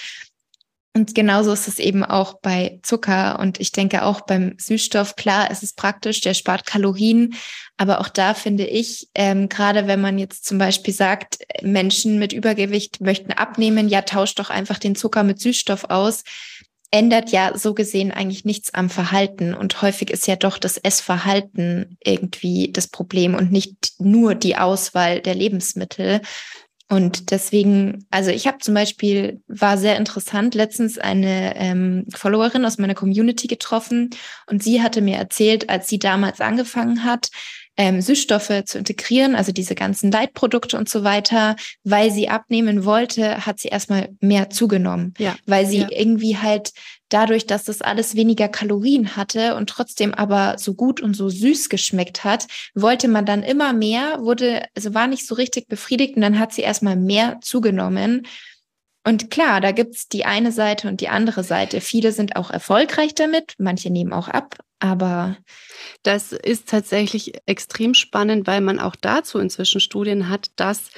Und genauso ist es eben auch bei Zucker und ich denke auch beim Süßstoff. Klar, es ist praktisch, der spart Kalorien, aber auch da finde ich, ähm, gerade wenn man jetzt zum Beispiel sagt, Menschen mit Übergewicht möchten abnehmen, ja, tauscht doch einfach den Zucker mit Süßstoff aus ändert ja so gesehen eigentlich nichts am Verhalten. Und häufig ist ja doch das Essverhalten irgendwie das Problem und nicht nur die Auswahl der Lebensmittel. Und deswegen, also ich habe zum Beispiel, war sehr interessant, letztens eine ähm, Followerin aus meiner Community getroffen und sie hatte mir erzählt, als sie damals angefangen hat, ähm, Süßstoffe zu integrieren, also diese ganzen Leitprodukte und so weiter, weil sie abnehmen wollte, hat sie erstmal mehr zugenommen, ja. weil sie ja. irgendwie halt dadurch, dass das alles weniger Kalorien hatte und trotzdem aber so gut und so süß geschmeckt hat, wollte man dann immer mehr, wurde, also war nicht so richtig befriedigt und dann hat sie erstmal mehr zugenommen. Und klar, da gibt's die eine Seite und die andere Seite. Viele sind auch erfolgreich damit, manche nehmen auch ab, aber das ist tatsächlich extrem spannend, weil man auch dazu inzwischen Studien hat, dass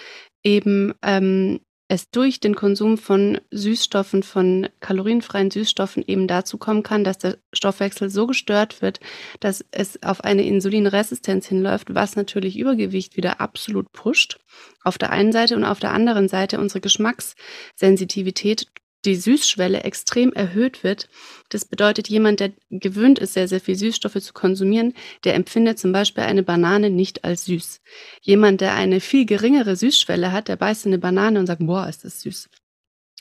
eben ähm, es durch den Konsum von Süßstoffen, von kalorienfreien Süßstoffen eben dazu kommen kann, dass der Stoffwechsel so gestört wird, dass es auf eine Insulinresistenz hinläuft, was natürlich Übergewicht wieder absolut pusht. Auf der einen Seite und auf der anderen Seite unsere Geschmackssensitivität die Süßschwelle extrem erhöht wird. Das bedeutet, jemand, der gewöhnt ist, sehr, sehr viel Süßstoffe zu konsumieren, der empfindet zum Beispiel eine Banane nicht als süß. Jemand, der eine viel geringere Süßschwelle hat, der beißt in eine Banane und sagt, boah, ist das süß.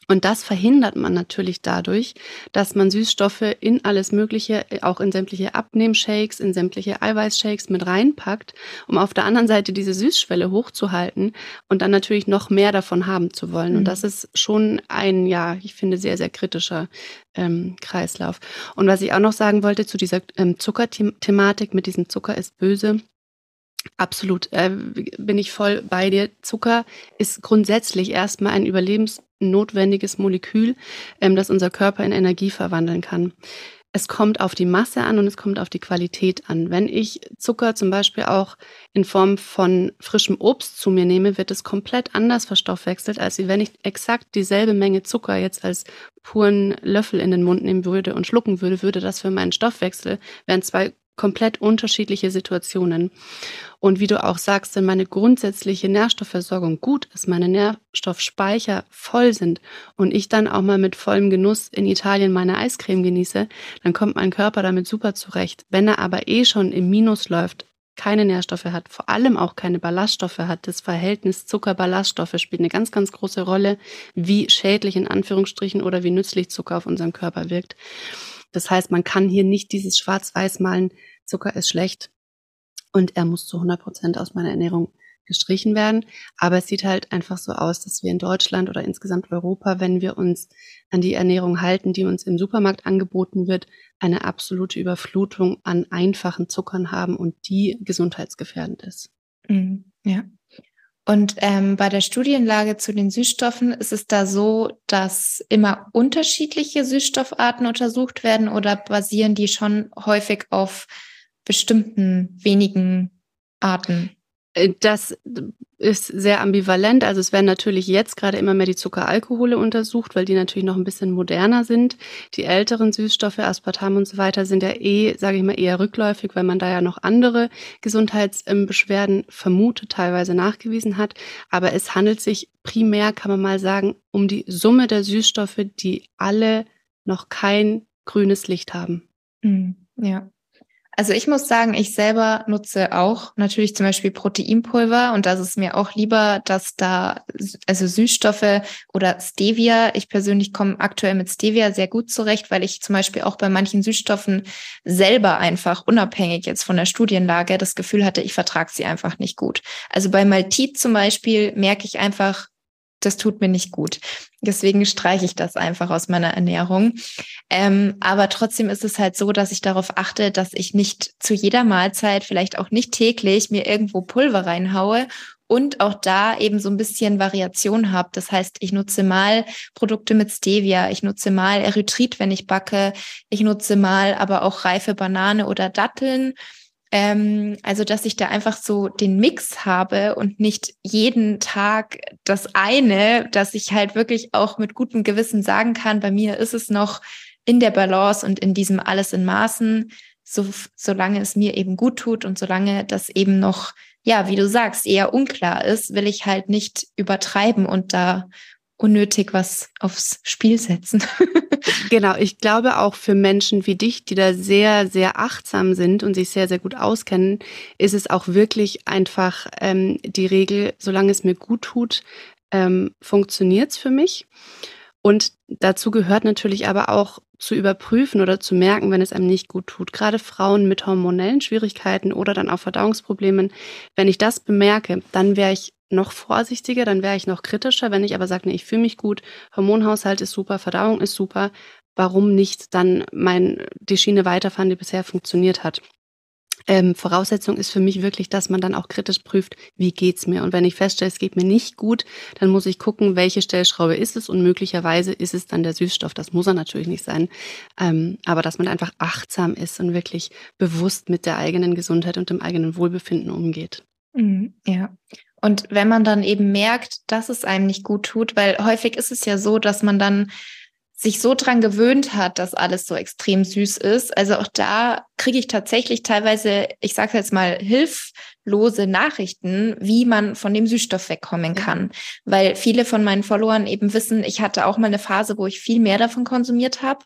Und das verhindert man natürlich dadurch, dass man Süßstoffe in alles Mögliche, auch in sämtliche Abnehmshakes, in sämtliche Eiweißshakes mit reinpackt, um auf der anderen Seite diese Süßschwelle hochzuhalten und dann natürlich noch mehr davon haben zu wollen. Mhm. Und das ist schon ein, ja, ich finde, sehr, sehr kritischer ähm, Kreislauf. Und was ich auch noch sagen wollte zu dieser ähm, Zuckerthematik mit diesem Zucker ist böse. Absolut, äh, bin ich voll bei dir. Zucker ist grundsätzlich erstmal ein überlebensnotwendiges Molekül, ähm, das unser Körper in Energie verwandeln kann. Es kommt auf die Masse an und es kommt auf die Qualität an. Wenn ich Zucker zum Beispiel auch in Form von frischem Obst zu mir nehme, wird es komplett anders verstoffwechselt, als wenn ich exakt dieselbe Menge Zucker jetzt als puren Löffel in den Mund nehmen würde und schlucken würde, würde das für meinen Stoffwechsel, wären zwei komplett unterschiedliche Situationen. Und wie du auch sagst, wenn meine grundsätzliche Nährstoffversorgung gut ist, meine Nährstoffspeicher voll sind und ich dann auch mal mit vollem Genuss in Italien meine Eiscreme genieße, dann kommt mein Körper damit super zurecht. Wenn er aber eh schon im Minus läuft, keine Nährstoffe hat, vor allem auch keine Ballaststoffe hat. Das Verhältnis Zucker-Ballaststoffe spielt eine ganz, ganz große Rolle, wie schädlich in Anführungsstrichen oder wie nützlich Zucker auf unserem Körper wirkt. Das heißt, man kann hier nicht dieses Schwarz-Weiß malen, Zucker ist schlecht und er muss zu 100 Prozent aus meiner Ernährung gestrichen werden. Aber es sieht halt einfach so aus, dass wir in Deutschland oder insgesamt Europa, wenn wir uns an die Ernährung halten, die uns im Supermarkt angeboten wird, eine absolute Überflutung an einfachen Zuckern haben und die gesundheitsgefährdend ist. Mhm, ja. Und ähm, bei der Studienlage zu den Süßstoffen ist es da so, dass immer unterschiedliche Süßstoffarten untersucht werden oder basieren die schon häufig auf bestimmten wenigen Arten? Äh, das ist sehr ambivalent. Also es werden natürlich jetzt gerade immer mehr die Zuckeralkohole untersucht, weil die natürlich noch ein bisschen moderner sind. Die älteren Süßstoffe, Aspartam und so weiter, sind ja eh, sage ich mal, eher rückläufig, weil man da ja noch andere Gesundheitsbeschwerden vermutet, teilweise nachgewiesen hat. Aber es handelt sich primär, kann man mal sagen, um die Summe der Süßstoffe, die alle noch kein grünes Licht haben. Hm, ja. Also ich muss sagen, ich selber nutze auch natürlich zum Beispiel Proteinpulver und das ist mir auch lieber, dass da also Süßstoffe oder Stevia. Ich persönlich komme aktuell mit Stevia sehr gut zurecht, weil ich zum Beispiel auch bei manchen Süßstoffen selber einfach unabhängig jetzt von der Studienlage das Gefühl hatte, ich vertrage sie einfach nicht gut. Also bei Maltit zum Beispiel merke ich einfach, das tut mir nicht gut. Deswegen streiche ich das einfach aus meiner Ernährung. Ähm, aber trotzdem ist es halt so, dass ich darauf achte, dass ich nicht zu jeder Mahlzeit, vielleicht auch nicht täglich, mir irgendwo Pulver reinhaue und auch da eben so ein bisschen Variation habe. Das heißt, ich nutze mal Produkte mit Stevia, ich nutze mal Erythrit, wenn ich backe, ich nutze mal aber auch reife Banane oder Datteln ähm, also, dass ich da einfach so den Mix habe und nicht jeden Tag das eine, dass ich halt wirklich auch mit gutem Gewissen sagen kann, bei mir ist es noch in der Balance und in diesem alles in Maßen, so, solange es mir eben gut tut und solange das eben noch, ja, wie du sagst, eher unklar ist, will ich halt nicht übertreiben und da unnötig was aufs Spiel setzen. genau, ich glaube auch für Menschen wie dich, die da sehr, sehr achtsam sind und sich sehr, sehr gut auskennen, ist es auch wirklich einfach ähm, die Regel, solange es mir gut tut, ähm, funktioniert es für mich. Und dazu gehört natürlich aber auch zu überprüfen oder zu merken, wenn es einem nicht gut tut. Gerade Frauen mit hormonellen Schwierigkeiten oder dann auch Verdauungsproblemen. Wenn ich das bemerke, dann wäre ich noch vorsichtiger, dann wäre ich noch kritischer. Wenn ich aber sage, nee, ich fühle mich gut, Hormonhaushalt ist super, Verdauung ist super, warum nicht dann mein, die Schiene weiterfahren, die bisher funktioniert hat? Ähm, Voraussetzung ist für mich wirklich, dass man dann auch kritisch prüft, wie geht's mir. Und wenn ich feststelle, es geht mir nicht gut, dann muss ich gucken, welche Stellschraube ist es und möglicherweise ist es dann der Süßstoff. Das muss er natürlich nicht sein. Ähm, aber dass man einfach achtsam ist und wirklich bewusst mit der eigenen Gesundheit und dem eigenen Wohlbefinden umgeht. Mhm, ja. Und wenn man dann eben merkt, dass es einem nicht gut tut, weil häufig ist es ja so, dass man dann sich so dran gewöhnt hat, dass alles so extrem süß ist. Also auch da kriege ich tatsächlich teilweise, ich sage jetzt mal, hilflose Nachrichten, wie man von dem Süßstoff wegkommen kann. Weil viele von meinen Followern eben wissen, ich hatte auch mal eine Phase, wo ich viel mehr davon konsumiert habe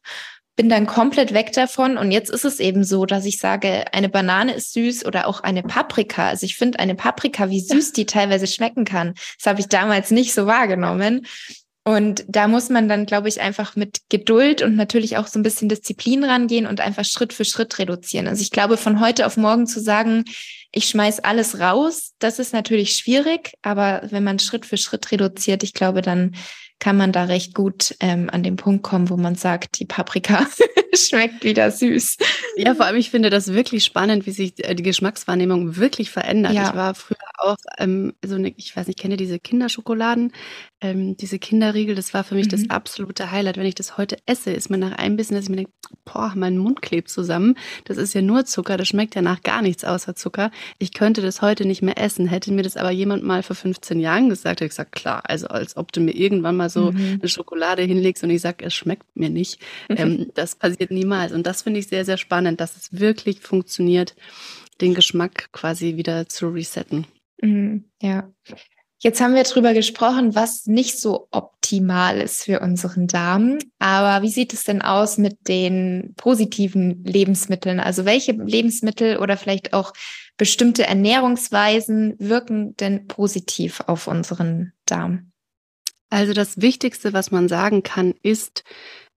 bin dann komplett weg davon. Und jetzt ist es eben so, dass ich sage, eine Banane ist süß oder auch eine Paprika. Also ich finde eine Paprika, wie süß die teilweise schmecken kann. Das habe ich damals nicht so wahrgenommen. Und da muss man dann, glaube ich, einfach mit Geduld und natürlich auch so ein bisschen Disziplin rangehen und einfach Schritt für Schritt reduzieren. Also ich glaube, von heute auf morgen zu sagen, ich schmeiß alles raus, das ist natürlich schwierig, aber wenn man Schritt für Schritt reduziert, ich glaube, dann kann man da recht gut ähm, an den Punkt kommen, wo man sagt, die Paprika schmeckt wieder süß. Ja, vor allem, ich finde das wirklich spannend, wie sich äh, die Geschmackswahrnehmung wirklich verändert. Ja. Ich war früher auch, ähm, so eine, ich weiß nicht, kenne diese Kinderschokoladen, ähm, diese Kinderriegel, das war für mich mhm. das absolute Highlight. Wenn ich das heute esse, ist mir nach einem Bissen, dass ich mir denke, boah, mein Mund klebt zusammen. Das ist ja nur Zucker, das schmeckt ja nach gar nichts außer Zucker. Ich könnte das heute nicht mehr essen. Hätte mir das aber jemand mal vor 15 Jahren gesagt, hätte ich gesagt, klar, also als ob du mir irgendwann mal so mhm. eine Schokolade hinlegst und ich sage, es schmeckt mir nicht. Ähm, das passiert niemals. Und das finde ich sehr, sehr spannend, dass es wirklich funktioniert, den Geschmack quasi wieder zu resetten. Mhm, ja. Jetzt haben wir darüber gesprochen, was nicht so optimal ist für unseren Darm. Aber wie sieht es denn aus mit den positiven Lebensmitteln? Also welche Lebensmittel oder vielleicht auch bestimmte Ernährungsweisen wirken denn positiv auf unseren Darm? Also das Wichtigste, was man sagen kann, ist,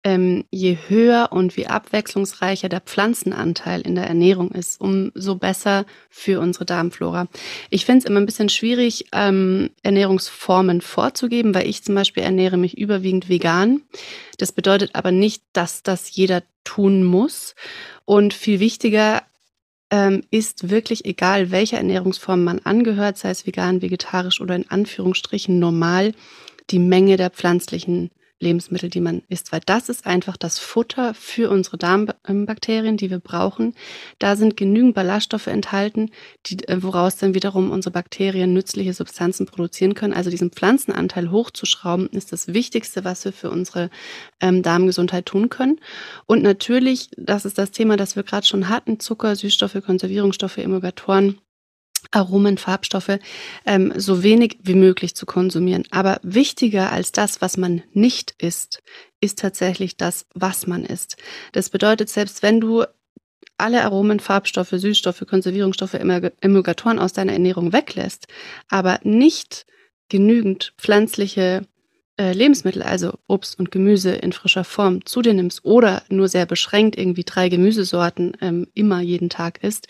ähm, je höher und wie abwechslungsreicher der Pflanzenanteil in der Ernährung ist, umso besser für unsere Darmflora. Ich finde es immer ein bisschen schwierig, ähm, Ernährungsformen vorzugeben, weil ich zum Beispiel ernähre mich überwiegend vegan. Das bedeutet aber nicht, dass das jeder tun muss. Und viel wichtiger ähm, ist wirklich egal, welcher Ernährungsform man angehört, sei es vegan, vegetarisch oder in Anführungsstrichen normal, die Menge der pflanzlichen Lebensmittel, die man isst, weil das ist einfach das Futter für unsere Darmbakterien, die wir brauchen. Da sind genügend Ballaststoffe enthalten, die, äh, woraus dann wiederum unsere Bakterien nützliche Substanzen produzieren können. Also diesen Pflanzenanteil hochzuschrauben, ist das Wichtigste, was wir für unsere ähm, Darmgesundheit tun können. Und natürlich, das ist das Thema, das wir gerade schon hatten, Zucker, Süßstoffe, Konservierungsstoffe, Emulgatoren Aromen, Farbstoffe ähm, so wenig wie möglich zu konsumieren. Aber wichtiger als das, was man nicht isst, ist tatsächlich das, was man isst. Das bedeutet, selbst wenn du alle Aromen, Farbstoffe, Süßstoffe, Konservierungsstoffe, Emulgatoren aus deiner Ernährung weglässt, aber nicht genügend pflanzliche äh, Lebensmittel, also Obst und Gemüse in frischer Form zu dir nimmst oder nur sehr beschränkt irgendwie drei Gemüsesorten ähm, immer jeden Tag isst,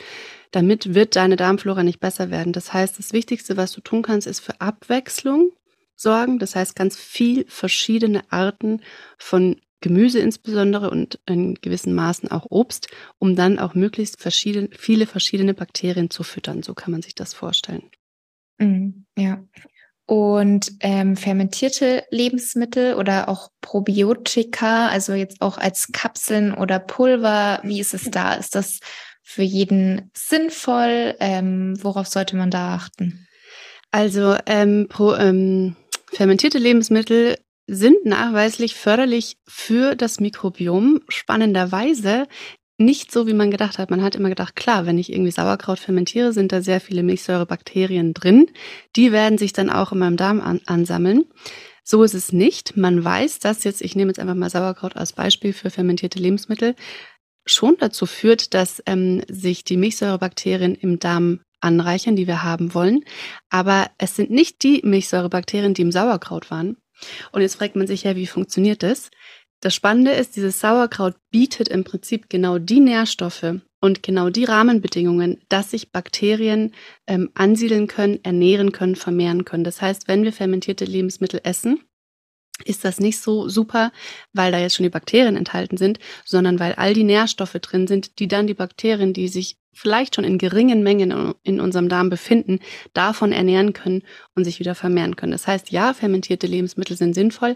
damit wird deine Darmflora nicht besser werden. Das heißt, das Wichtigste, was du tun kannst, ist für Abwechslung sorgen. Das heißt, ganz viel verschiedene Arten von Gemüse insbesondere und in gewissen Maßen auch Obst, um dann auch möglichst verschiedene, viele verschiedene Bakterien zu füttern. So kann man sich das vorstellen. Mm, ja. Und ähm, fermentierte Lebensmittel oder auch Probiotika, also jetzt auch als Kapseln oder Pulver, wie ist es da? Ist das für jeden sinnvoll? Ähm, worauf sollte man da achten? Also ähm, pro, ähm, fermentierte Lebensmittel sind nachweislich förderlich für das Mikrobiom. Spannenderweise nicht so, wie man gedacht hat. Man hat immer gedacht, klar, wenn ich irgendwie Sauerkraut fermentiere, sind da sehr viele Milchsäurebakterien drin. Die werden sich dann auch in meinem Darm an ansammeln. So ist es nicht. Man weiß, dass jetzt, ich nehme jetzt einfach mal Sauerkraut als Beispiel für fermentierte Lebensmittel, schon dazu führt, dass ähm, sich die Milchsäurebakterien im Darm anreichern, die wir haben wollen. Aber es sind nicht die Milchsäurebakterien, die im Sauerkraut waren. Und jetzt fragt man sich ja, wie funktioniert das? Das Spannende ist, dieses Sauerkraut bietet im Prinzip genau die Nährstoffe und genau die Rahmenbedingungen, dass sich Bakterien ähm, ansiedeln können, ernähren können, vermehren können. Das heißt, wenn wir fermentierte Lebensmittel essen, ist das nicht so super, weil da jetzt schon die Bakterien enthalten sind, sondern weil all die Nährstoffe drin sind, die dann die Bakterien, die sich vielleicht schon in geringen Mengen in unserem Darm befinden, davon ernähren können und sich wieder vermehren können. Das heißt, ja, fermentierte Lebensmittel sind sinnvoll,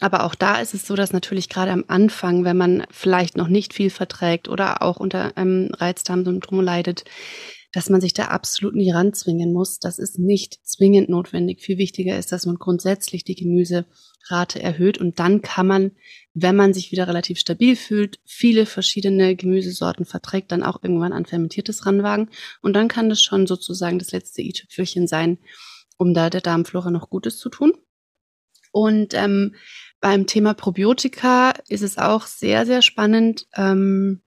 aber auch da ist es so, dass natürlich gerade am Anfang, wenn man vielleicht noch nicht viel verträgt oder auch unter einem Reizdarmsyndrom leidet, dass man sich da absolut nicht ranzwingen muss. Das ist nicht zwingend notwendig. Viel wichtiger ist, dass man grundsätzlich die Gemüse Rate erhöht und dann kann man, wenn man sich wieder relativ stabil fühlt, viele verschiedene Gemüsesorten verträgt, dann auch irgendwann an fermentiertes ranwagen und dann kann das schon sozusagen das letzte i-Tüpfelchen sein, um da der Darmflora noch Gutes zu tun. Und ähm, beim Thema Probiotika ist es auch sehr, sehr spannend, ähm,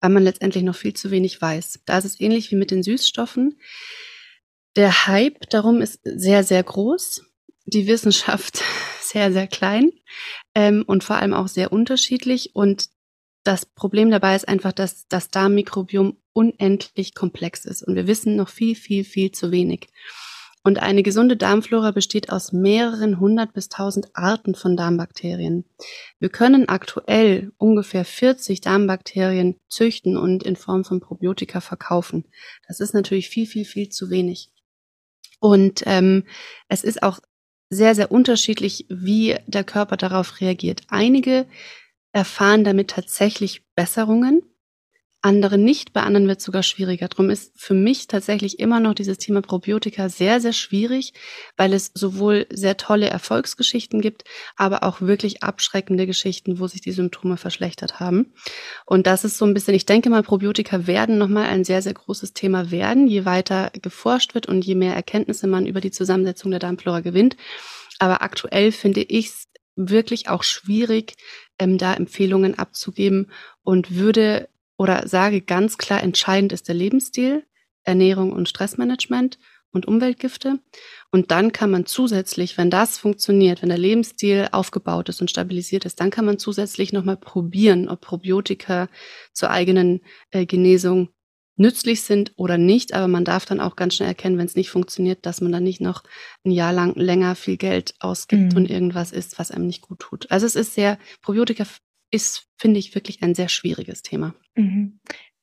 weil man letztendlich noch viel zu wenig weiß. Da ist es ähnlich wie mit den Süßstoffen. Der Hype darum ist sehr, sehr groß. Die Wissenschaft sehr, sehr klein ähm, und vor allem auch sehr unterschiedlich. Und das Problem dabei ist einfach, dass das Darmmikrobiom unendlich komplex ist und wir wissen noch viel, viel, viel zu wenig. Und eine gesunde Darmflora besteht aus mehreren hundert bis tausend Arten von Darmbakterien. Wir können aktuell ungefähr 40 Darmbakterien züchten und in Form von Probiotika verkaufen. Das ist natürlich viel, viel, viel zu wenig. Und ähm, es ist auch sehr, sehr unterschiedlich, wie der Körper darauf reagiert. Einige erfahren damit tatsächlich Besserungen, andere nicht, bei anderen wird es sogar schwieriger. Darum ist für mich tatsächlich immer noch dieses Thema Probiotika sehr, sehr schwierig, weil es sowohl sehr tolle Erfolgsgeschichten gibt, aber auch wirklich abschreckende Geschichten, wo sich die Symptome verschlechtert haben. Und das ist so ein bisschen, ich denke mal, Probiotika werden nochmal ein sehr, sehr großes Thema werden, je weiter geforscht wird und je mehr Erkenntnisse man über die Zusammensetzung der Darmflora gewinnt. Aber aktuell finde ich es wirklich auch schwierig, ähm, da Empfehlungen abzugeben und würde oder sage ganz klar, entscheidend ist der Lebensstil, Ernährung und Stressmanagement und Umweltgifte. Und dann kann man zusätzlich, wenn das funktioniert, wenn der Lebensstil aufgebaut ist und stabilisiert ist, dann kann man zusätzlich nochmal probieren, ob Probiotika zur eigenen äh, Genesung nützlich sind oder nicht. Aber man darf dann auch ganz schnell erkennen, wenn es nicht funktioniert, dass man dann nicht noch ein Jahr lang länger viel Geld ausgibt mhm. und irgendwas isst, was einem nicht gut tut. Also es ist sehr, Probiotika ist, finde ich, wirklich ein sehr schwieriges Thema. Mhm.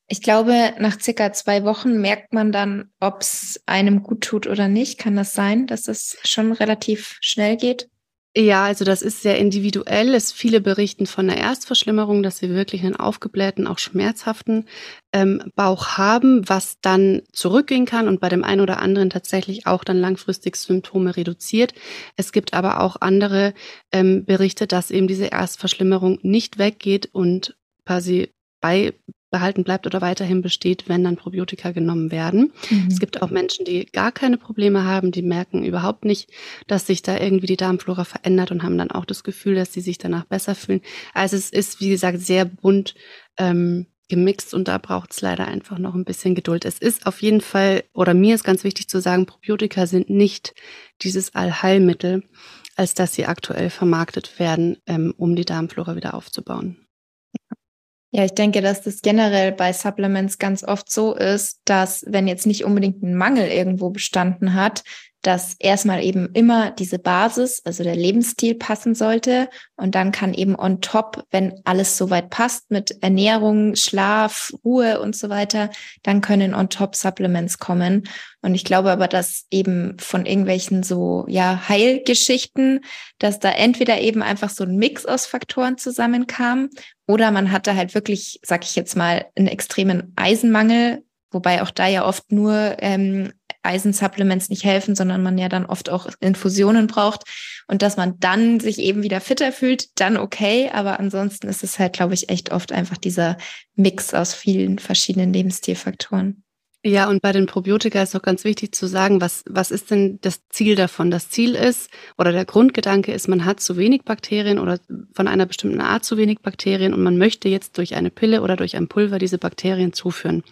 Ich glaube, nach circa zwei Wochen merkt man dann, ob es einem gut tut oder nicht. Kann das sein, dass es schon relativ schnell geht? Ja, also das ist sehr individuell. Es viele berichten von einer Erstverschlimmerung, dass sie wirklich einen aufgeblähten, auch schmerzhaften ähm, Bauch haben, was dann zurückgehen kann und bei dem einen oder anderen tatsächlich auch dann langfristig Symptome reduziert. Es gibt aber auch andere ähm, Berichte, dass eben diese Erstverschlimmerung nicht weggeht und quasi bei behalten bleibt oder weiterhin besteht, wenn dann Probiotika genommen werden. Mhm. Es gibt auch Menschen, die gar keine Probleme haben, die merken überhaupt nicht, dass sich da irgendwie die Darmflora verändert und haben dann auch das Gefühl, dass sie sich danach besser fühlen. Also es ist, wie gesagt, sehr bunt ähm, gemixt und da braucht es leider einfach noch ein bisschen Geduld. Es ist auf jeden Fall, oder mir ist ganz wichtig zu sagen, Probiotika sind nicht dieses Allheilmittel, als dass sie aktuell vermarktet werden, ähm, um die Darmflora wieder aufzubauen. Ja, ich denke, dass das generell bei Supplements ganz oft so ist, dass wenn jetzt nicht unbedingt ein Mangel irgendwo bestanden hat, dass erstmal eben immer diese Basis, also der Lebensstil passen sollte. Und dann kann eben on top, wenn alles soweit passt mit Ernährung, Schlaf, Ruhe und so weiter, dann können on top Supplements kommen. Und ich glaube aber, dass eben von irgendwelchen so, ja, Heilgeschichten, dass da entweder eben einfach so ein Mix aus Faktoren zusammenkam oder man hatte halt wirklich, sag ich jetzt mal, einen extremen Eisenmangel, wobei auch da ja oft nur ähm, Eisensupplements nicht helfen, sondern man ja dann oft auch Infusionen braucht und dass man dann sich eben wieder fitter fühlt, dann okay, aber ansonsten ist es halt, glaube ich, echt oft einfach dieser Mix aus vielen verschiedenen Lebensstilfaktoren. Ja, und bei den Probiotika ist auch ganz wichtig zu sagen, was, was ist denn das Ziel davon? Das Ziel ist, oder der Grundgedanke ist, man hat zu wenig Bakterien oder von einer bestimmten Art zu wenig Bakterien und man möchte jetzt durch eine Pille oder durch ein Pulver diese Bakterien zuführen.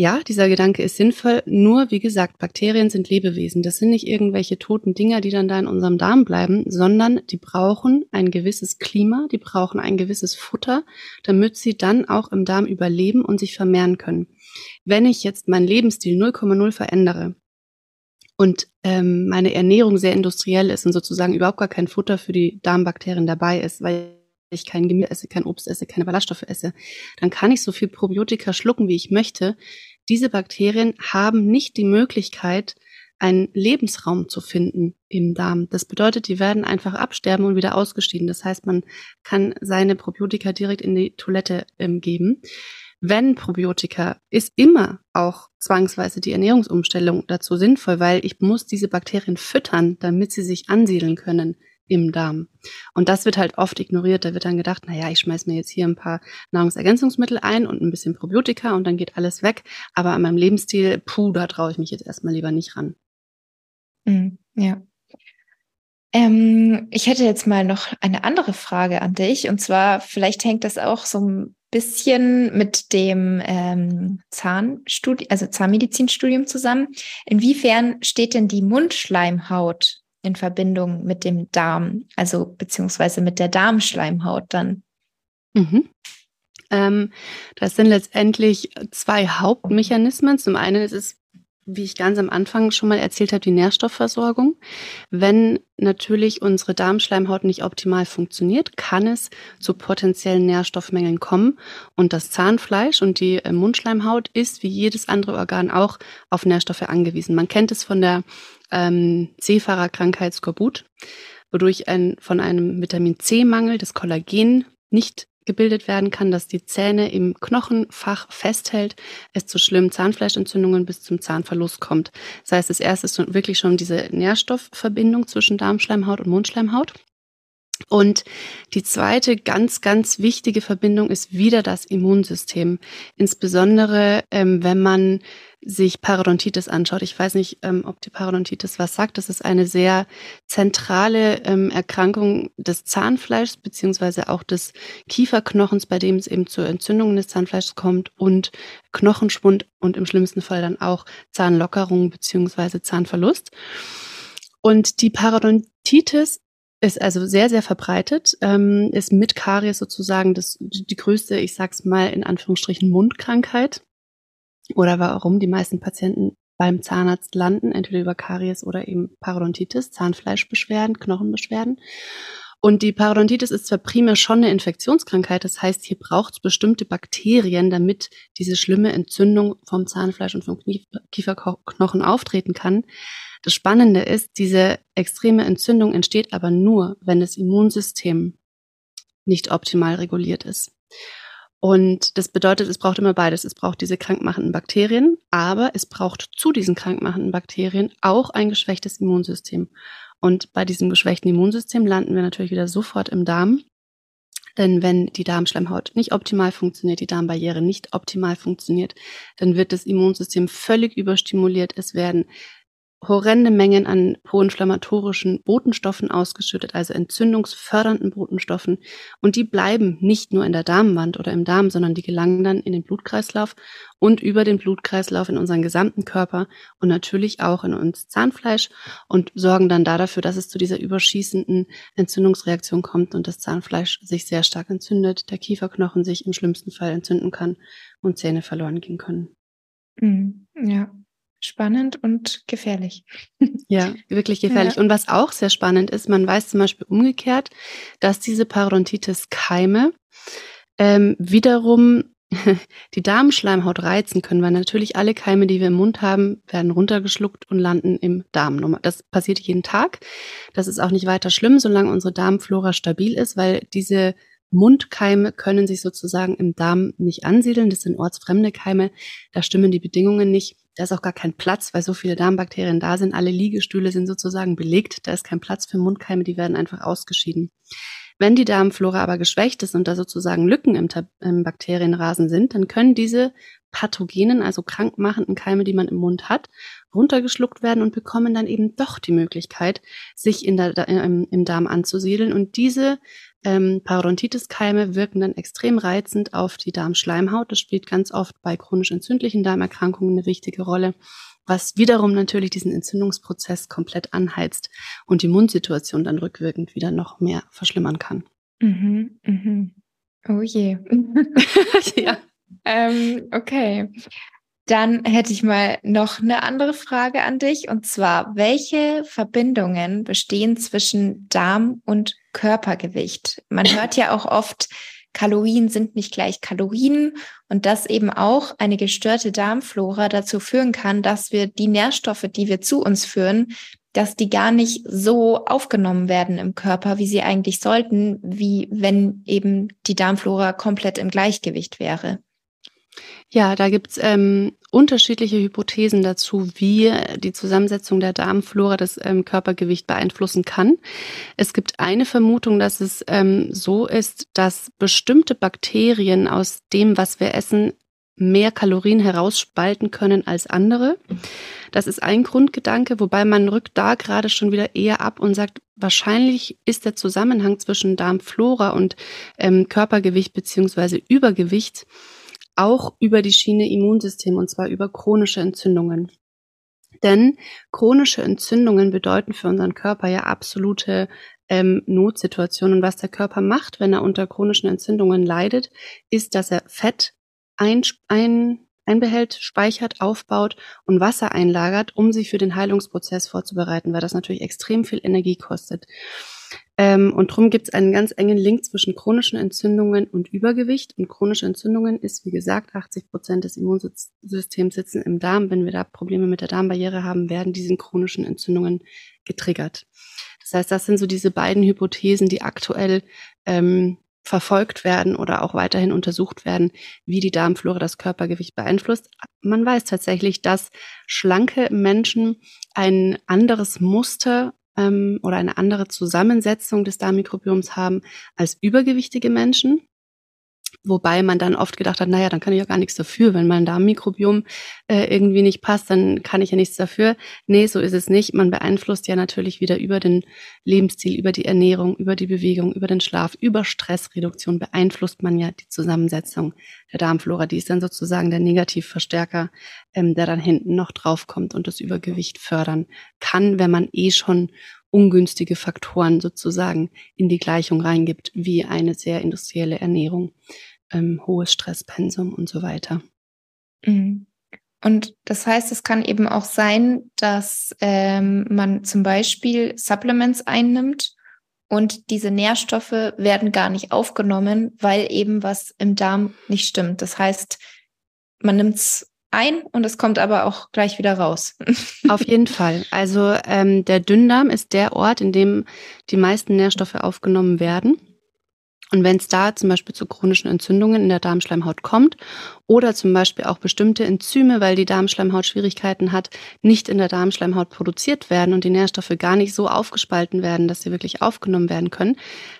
Ja, dieser Gedanke ist sinnvoll. Nur, wie gesagt, Bakterien sind Lebewesen. Das sind nicht irgendwelche toten Dinger, die dann da in unserem Darm bleiben, sondern die brauchen ein gewisses Klima, die brauchen ein gewisses Futter, damit sie dann auch im Darm überleben und sich vermehren können. Wenn ich jetzt meinen Lebensstil 0,0 verändere und ähm, meine Ernährung sehr industriell ist und sozusagen überhaupt gar kein Futter für die Darmbakterien dabei ist, weil ich kein Gemüse esse, kein Obst esse, keine Ballaststoffe esse, dann kann ich so viel Probiotika schlucken, wie ich möchte. Diese Bakterien haben nicht die Möglichkeit, einen Lebensraum zu finden im Darm. Das bedeutet, die werden einfach absterben und wieder ausgeschieden. Das heißt, man kann seine Probiotika direkt in die Toilette ähm, geben. Wenn Probiotika ist immer auch zwangsweise die Ernährungsumstellung dazu sinnvoll, weil ich muss diese Bakterien füttern, damit sie sich ansiedeln können im Darm. Und das wird halt oft ignoriert. Da wird dann gedacht, na ja, ich schmeiß mir jetzt hier ein paar Nahrungsergänzungsmittel ein und ein bisschen Probiotika und dann geht alles weg. Aber an meinem Lebensstil, puh, da traue ich mich jetzt erstmal lieber nicht ran. Mhm, ja. Ähm, ich hätte jetzt mal noch eine andere Frage an dich. Und zwar, vielleicht hängt das auch so ein bisschen mit dem ähm, Zahnstudium, also Zahnmedizinstudium zusammen. Inwiefern steht denn die Mundschleimhaut in Verbindung mit dem Darm, also beziehungsweise mit der Darmschleimhaut dann? Mhm. Ähm, das sind letztendlich zwei Hauptmechanismen. Zum einen ist es wie ich ganz am Anfang schon mal erzählt habe, die Nährstoffversorgung. Wenn natürlich unsere Darmschleimhaut nicht optimal funktioniert, kann es zu potenziellen Nährstoffmängeln kommen. Und das Zahnfleisch und die äh, Mundschleimhaut ist wie jedes andere Organ auch auf Nährstoffe angewiesen. Man kennt es von der ähm, Seefahrerkrankheit Skorbut, wodurch ein, von einem Vitamin C-Mangel das Kollagen nicht gebildet werden kann, dass die Zähne im Knochenfach festhält, es zu schlimmen Zahnfleischentzündungen bis zum Zahnverlust kommt. Das heißt, das erste ist wirklich schon diese Nährstoffverbindung zwischen Darmschleimhaut und Mundschleimhaut. Und die zweite ganz, ganz wichtige Verbindung ist wieder das Immunsystem. Insbesondere, ähm, wenn man sich Parodontitis anschaut. Ich weiß nicht, ähm, ob die Parodontitis was sagt. Das ist eine sehr zentrale ähm, Erkrankung des Zahnfleischs beziehungsweise auch des Kieferknochens, bei dem es eben zur Entzündung des Zahnfleischs kommt und Knochenschwund und im schlimmsten Fall dann auch Zahnlockerung beziehungsweise Zahnverlust. Und die Parodontitis ist also sehr, sehr verbreitet, ähm, ist mit Karies sozusagen das, die größte, ich sag's mal in Anführungsstrichen, Mundkrankheit oder warum die meisten Patienten beim Zahnarzt landen, entweder über Karies oder eben Parodontitis, Zahnfleischbeschwerden, Knochenbeschwerden. Und die Parodontitis ist zwar primär schon eine Infektionskrankheit, das heißt, hier braucht es bestimmte Bakterien, damit diese schlimme Entzündung vom Zahnfleisch und vom Kieferknochen auftreten kann. Das Spannende ist, diese extreme Entzündung entsteht aber nur, wenn das Immunsystem nicht optimal reguliert ist. Und das bedeutet, es braucht immer beides. Es braucht diese krankmachenden Bakterien, aber es braucht zu diesen krankmachenden Bakterien auch ein geschwächtes Immunsystem. Und bei diesem geschwächten Immunsystem landen wir natürlich wieder sofort im Darm. Denn wenn die Darmschleimhaut nicht optimal funktioniert, die Darmbarriere nicht optimal funktioniert, dann wird das Immunsystem völlig überstimuliert. Es werden horrende Mengen an proinflammatorischen Botenstoffen ausgeschüttet, also entzündungsfördernden Botenstoffen. Und die bleiben nicht nur in der Darmwand oder im Darm, sondern die gelangen dann in den Blutkreislauf und über den Blutkreislauf in unseren gesamten Körper und natürlich auch in uns Zahnfleisch und sorgen dann da dafür, dass es zu dieser überschießenden Entzündungsreaktion kommt und das Zahnfleisch sich sehr stark entzündet, der Kieferknochen sich im schlimmsten Fall entzünden kann und Zähne verloren gehen können. Mhm. Ja, spannend und gefährlich. Ja, wirklich gefährlich. Ja. Und was auch sehr spannend ist, man weiß zum Beispiel umgekehrt, dass diese Parodontitis-Keime ähm, wiederum die Darmschleimhaut reizen können, weil natürlich alle Keime, die wir im Mund haben, werden runtergeschluckt und landen im Darm. Das passiert jeden Tag. Das ist auch nicht weiter schlimm, solange unsere Darmflora stabil ist, weil diese Mundkeime können sich sozusagen im Darm nicht ansiedeln. Das sind ortsfremde Keime. Da stimmen die Bedingungen nicht. Da ist auch gar kein Platz, weil so viele Darmbakterien da sind. Alle Liegestühle sind sozusagen belegt. Da ist kein Platz für Mundkeime. Die werden einfach ausgeschieden. Wenn die Darmflora aber geschwächt ist und da sozusagen Lücken im, im Bakterienrasen sind, dann können diese pathogenen, also krankmachenden Keime, die man im Mund hat, runtergeschluckt werden und bekommen dann eben doch die Möglichkeit, sich in der, im, im Darm anzusiedeln. Und diese ähm, Parodontitis-Keime wirken dann extrem reizend auf die Darmschleimhaut. Das spielt ganz oft bei chronisch entzündlichen Darmerkrankungen eine wichtige Rolle, was wiederum natürlich diesen Entzündungsprozess komplett anheizt und die Mundsituation dann rückwirkend wieder noch mehr verschlimmern kann. Mhm, mhm. Oh je. ja. Ähm, okay. Dann hätte ich mal noch eine andere Frage an dich. Und zwar, welche Verbindungen bestehen zwischen Darm und Körpergewicht? Man hört ja auch oft, Kalorien sind nicht gleich Kalorien und dass eben auch eine gestörte Darmflora dazu führen kann, dass wir die Nährstoffe, die wir zu uns führen, dass die gar nicht so aufgenommen werden im Körper, wie sie eigentlich sollten, wie wenn eben die Darmflora komplett im Gleichgewicht wäre. Ja, da gibt's ähm, unterschiedliche Hypothesen dazu, wie die Zusammensetzung der Darmflora das ähm, Körpergewicht beeinflussen kann. Es gibt eine Vermutung, dass es ähm, so ist, dass bestimmte Bakterien aus dem, was wir essen, mehr Kalorien herausspalten können als andere. Das ist ein Grundgedanke, wobei man rückt da gerade schon wieder eher ab und sagt, wahrscheinlich ist der Zusammenhang zwischen Darmflora und ähm, Körpergewicht beziehungsweise Übergewicht auch über die Schiene Immunsystem und zwar über chronische Entzündungen. Denn chronische Entzündungen bedeuten für unseren Körper ja absolute ähm, Notsituationen. Und was der Körper macht, wenn er unter chronischen Entzündungen leidet, ist, dass er Fett ein, ein einbehält, speichert, aufbaut und Wasser einlagert, um sich für den Heilungsprozess vorzubereiten, weil das natürlich extrem viel Energie kostet. Ähm, und darum gibt es einen ganz engen Link zwischen chronischen Entzündungen und Übergewicht. Und chronische Entzündungen ist, wie gesagt, 80 Prozent des Immunsystems sitzen im Darm. Wenn wir da Probleme mit der Darmbarriere haben, werden diese chronischen Entzündungen getriggert. Das heißt, das sind so diese beiden Hypothesen, die aktuell ähm, verfolgt werden oder auch weiterhin untersucht werden, wie die Darmflora das Körpergewicht beeinflusst. Man weiß tatsächlich, dass schlanke Menschen ein anderes Muster ähm, oder eine andere Zusammensetzung des Darmmikrobioms haben als übergewichtige Menschen. Wobei man dann oft gedacht hat, naja, dann kann ich ja gar nichts dafür. Wenn mein Darmmikrobiom äh, irgendwie nicht passt, dann kann ich ja nichts dafür. Nee, so ist es nicht. Man beeinflusst ja natürlich wieder über den Lebensstil, über die Ernährung, über die Bewegung, über den Schlaf, über Stressreduktion beeinflusst man ja die Zusammensetzung der Darmflora. Die ist dann sozusagen der Negativverstärker, ähm, der dann hinten noch draufkommt und das Übergewicht fördern kann, wenn man eh schon ungünstige Faktoren sozusagen in die Gleichung reingibt, wie eine sehr industrielle Ernährung ähm, hohes Stresspensum und so weiter. Mhm. Und das heißt, es kann eben auch sein, dass ähm, man zum Beispiel Supplements einnimmt und diese Nährstoffe werden gar nicht aufgenommen, weil eben was im Darm nicht stimmt. Das heißt, man nimmt es ein und es kommt aber auch gleich wieder raus. Auf jeden Fall. Also ähm, der Dünndarm ist der Ort, in dem die meisten Nährstoffe aufgenommen werden. Und wenn es da zum Beispiel zu chronischen Entzündungen in der Darmschleimhaut kommt oder zum Beispiel auch bestimmte Enzyme, weil die Darmschleimhaut Schwierigkeiten hat, nicht in der Darmschleimhaut produziert werden und die Nährstoffe gar nicht so aufgespalten werden, dass sie wirklich aufgenommen werden können,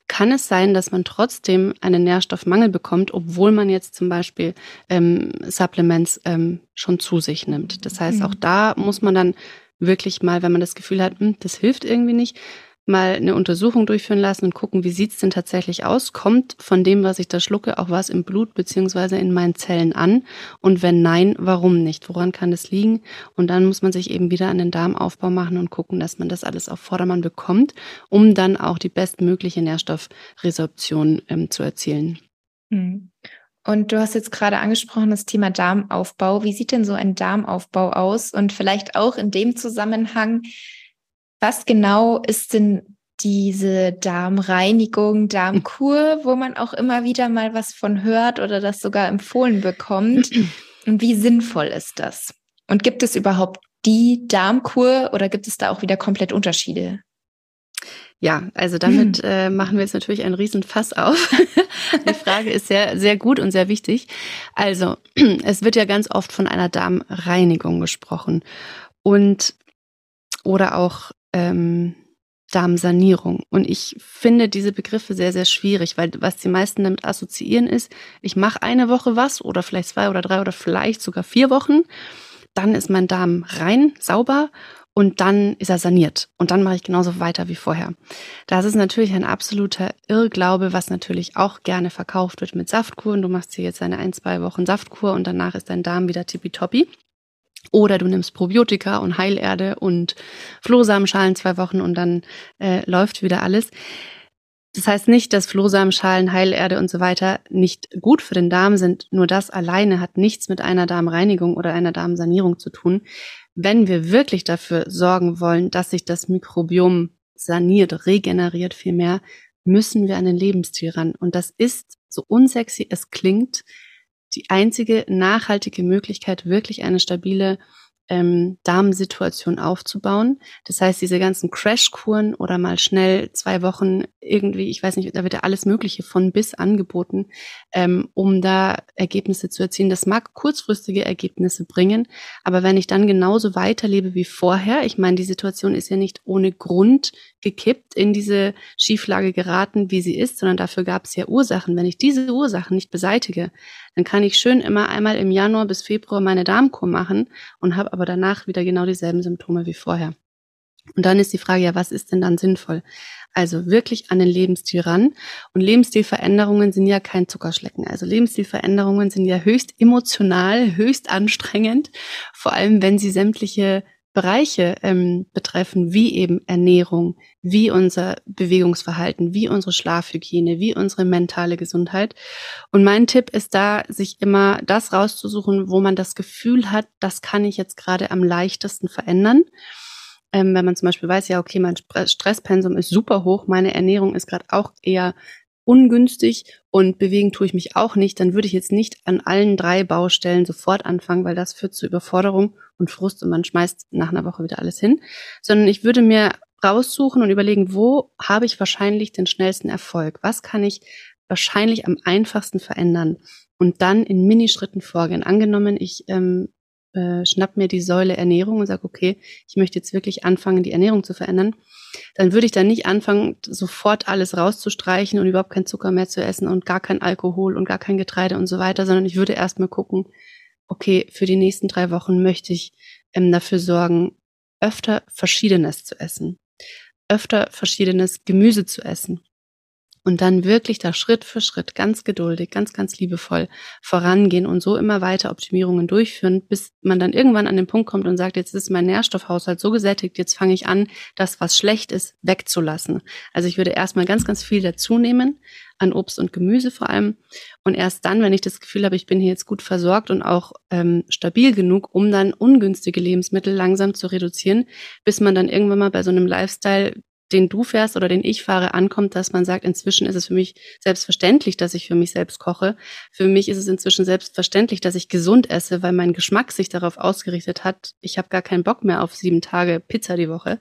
kann es sein, dass man trotzdem einen Nährstoffmangel bekommt, obwohl man jetzt zum Beispiel ähm, Supplements ähm, schon zu sich nimmt. Das heißt, auch mhm. da muss man dann wirklich mal, wenn man das Gefühl hat, hm, das hilft irgendwie nicht, mal eine Untersuchung durchführen lassen und gucken, wie sieht's denn tatsächlich aus? Kommt von dem, was ich da schlucke, auch was im Blut beziehungsweise in meinen Zellen an? Und wenn nein, warum nicht? Woran kann das liegen? Und dann muss man sich eben wieder an den Darmaufbau machen und gucken, dass man das alles auf Vordermann bekommt, um dann auch die bestmögliche Nährstoffresorption ähm, zu erzielen. Hm. Und du hast jetzt gerade angesprochen das Thema Darmaufbau. Wie sieht denn so ein Darmaufbau aus? Und vielleicht auch in dem Zusammenhang, was genau ist denn diese Darmreinigung, Darmkur, wo man auch immer wieder mal was von hört oder das sogar empfohlen bekommt? Und wie sinnvoll ist das? Und gibt es überhaupt die Darmkur oder gibt es da auch wieder komplett Unterschiede? Ja, also damit hm. äh, machen wir jetzt natürlich einen riesen Fass auf. Die Frage ist sehr, sehr gut und sehr wichtig. Also, es wird ja ganz oft von einer Darmreinigung gesprochen. Und oder auch ähm, Darmsanierung. Und ich finde diese Begriffe sehr, sehr schwierig, weil was die meisten damit assoziieren ist, ich mache eine Woche was oder vielleicht zwei oder drei oder vielleicht sogar vier Wochen, dann ist mein Darm rein, sauber und dann ist er saniert und dann mache ich genauso weiter wie vorher. Das ist natürlich ein absoluter Irrglaube, was natürlich auch gerne verkauft wird mit Saftkuren. Du machst hier jetzt eine ein, zwei Wochen Saftkur und danach ist dein Darm wieder tippitoppi. Oder du nimmst Probiotika und Heilerde und Flohsamenschalen zwei Wochen und dann äh, läuft wieder alles. Das heißt nicht, dass Flohsamenschalen, Heilerde und so weiter nicht gut für den Darm sind. Nur das alleine hat nichts mit einer Darmreinigung oder einer Darmsanierung zu tun. Wenn wir wirklich dafür sorgen wollen, dass sich das Mikrobiom saniert, regeneriert vielmehr, müssen wir an den Lebensstil ran. Und das ist, so unsexy es klingt, die einzige nachhaltige Möglichkeit, wirklich eine stabile ähm, Darmsituation aufzubauen. Das heißt, diese ganzen Crashkuren oder mal schnell zwei Wochen irgendwie, ich weiß nicht, da wird ja alles Mögliche von bis angeboten, ähm, um da Ergebnisse zu erzielen. Das mag kurzfristige Ergebnisse bringen, aber wenn ich dann genauso weiterlebe wie vorher, ich meine, die Situation ist ja nicht ohne Grund gekippt, in diese Schieflage geraten, wie sie ist, sondern dafür gab es ja Ursachen. Wenn ich diese Ursachen nicht beseitige, dann kann ich schön immer einmal im Januar bis Februar meine Darmkur machen und habe aber danach wieder genau dieselben Symptome wie vorher. Und dann ist die Frage, ja, was ist denn dann sinnvoll? Also wirklich an den Lebensstil ran. Und Lebensstilveränderungen sind ja kein Zuckerschlecken. Also Lebensstilveränderungen sind ja höchst emotional, höchst anstrengend. Vor allem, wenn sie sämtliche Bereiche ähm, betreffen, wie eben Ernährung, wie unser Bewegungsverhalten, wie unsere Schlafhygiene, wie unsere mentale Gesundheit. Und mein Tipp ist da, sich immer das rauszusuchen, wo man das Gefühl hat, das kann ich jetzt gerade am leichtesten verändern. Ähm, wenn man zum Beispiel weiß, ja, okay, mein Stresspensum ist super hoch, meine Ernährung ist gerade auch eher ungünstig und bewegen tue ich mich auch nicht, dann würde ich jetzt nicht an allen drei Baustellen sofort anfangen, weil das führt zu Überforderung und Frust und man schmeißt nach einer Woche wieder alles hin, sondern ich würde mir raussuchen und überlegen, wo habe ich wahrscheinlich den schnellsten Erfolg? Was kann ich wahrscheinlich am einfachsten verändern? Und dann in Minischritten vorgehen. Angenommen, ich ähm, äh, schnapp mir die Säule Ernährung und sage, okay, ich möchte jetzt wirklich anfangen, die Ernährung zu verändern, dann würde ich dann nicht anfangen, sofort alles rauszustreichen und überhaupt kein Zucker mehr zu essen und gar kein Alkohol und gar kein Getreide und so weiter, sondern ich würde erstmal gucken, okay, für die nächsten drei Wochen möchte ich ähm, dafür sorgen, öfter Verschiedenes zu essen, öfter verschiedenes Gemüse zu essen, und dann wirklich da Schritt für Schritt ganz geduldig, ganz, ganz liebevoll vorangehen und so immer weiter Optimierungen durchführen, bis man dann irgendwann an den Punkt kommt und sagt, jetzt ist mein Nährstoffhaushalt so gesättigt, jetzt fange ich an, das, was schlecht ist, wegzulassen. Also ich würde erstmal ganz, ganz viel dazu nehmen, an Obst und Gemüse vor allem. Und erst dann, wenn ich das Gefühl habe, ich bin hier jetzt gut versorgt und auch ähm, stabil genug, um dann ungünstige Lebensmittel langsam zu reduzieren, bis man dann irgendwann mal bei so einem Lifestyle den du fährst oder den ich fahre, ankommt, dass man sagt, inzwischen ist es für mich selbstverständlich, dass ich für mich selbst koche. Für mich ist es inzwischen selbstverständlich, dass ich gesund esse, weil mein Geschmack sich darauf ausgerichtet hat. Ich habe gar keinen Bock mehr auf sieben Tage Pizza die Woche.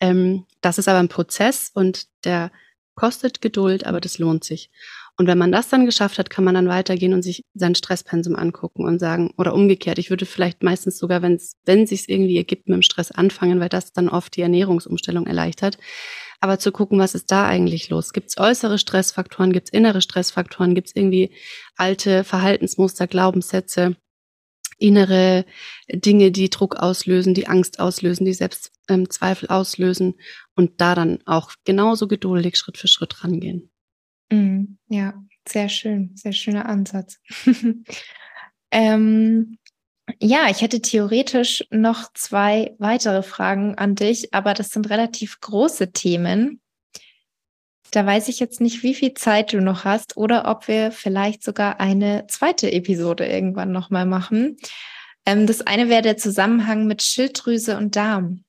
Ähm, das ist aber ein Prozess und der kostet Geduld, aber das lohnt sich. Und wenn man das dann geschafft hat, kann man dann weitergehen und sich sein Stresspensum angucken und sagen, oder umgekehrt, ich würde vielleicht meistens sogar, wenn es, wenn sich irgendwie ergibt, mit dem Stress anfangen, weil das dann oft die Ernährungsumstellung erleichtert. Aber zu gucken, was ist da eigentlich los? Gibt es äußere Stressfaktoren, gibt es innere Stressfaktoren, gibt es irgendwie alte Verhaltensmuster, Glaubenssätze, innere Dinge, die Druck auslösen, die Angst auslösen, die Selbstzweifel auslösen und da dann auch genauso geduldig Schritt für Schritt rangehen. Mhm. Ja, sehr schön, sehr schöner Ansatz. ähm, ja, ich hätte theoretisch noch zwei weitere Fragen an dich, aber das sind relativ große Themen. Da weiß ich jetzt nicht, wie viel Zeit du noch hast oder ob wir vielleicht sogar eine zweite Episode irgendwann nochmal machen. Ähm, das eine wäre der Zusammenhang mit Schilddrüse und Darm.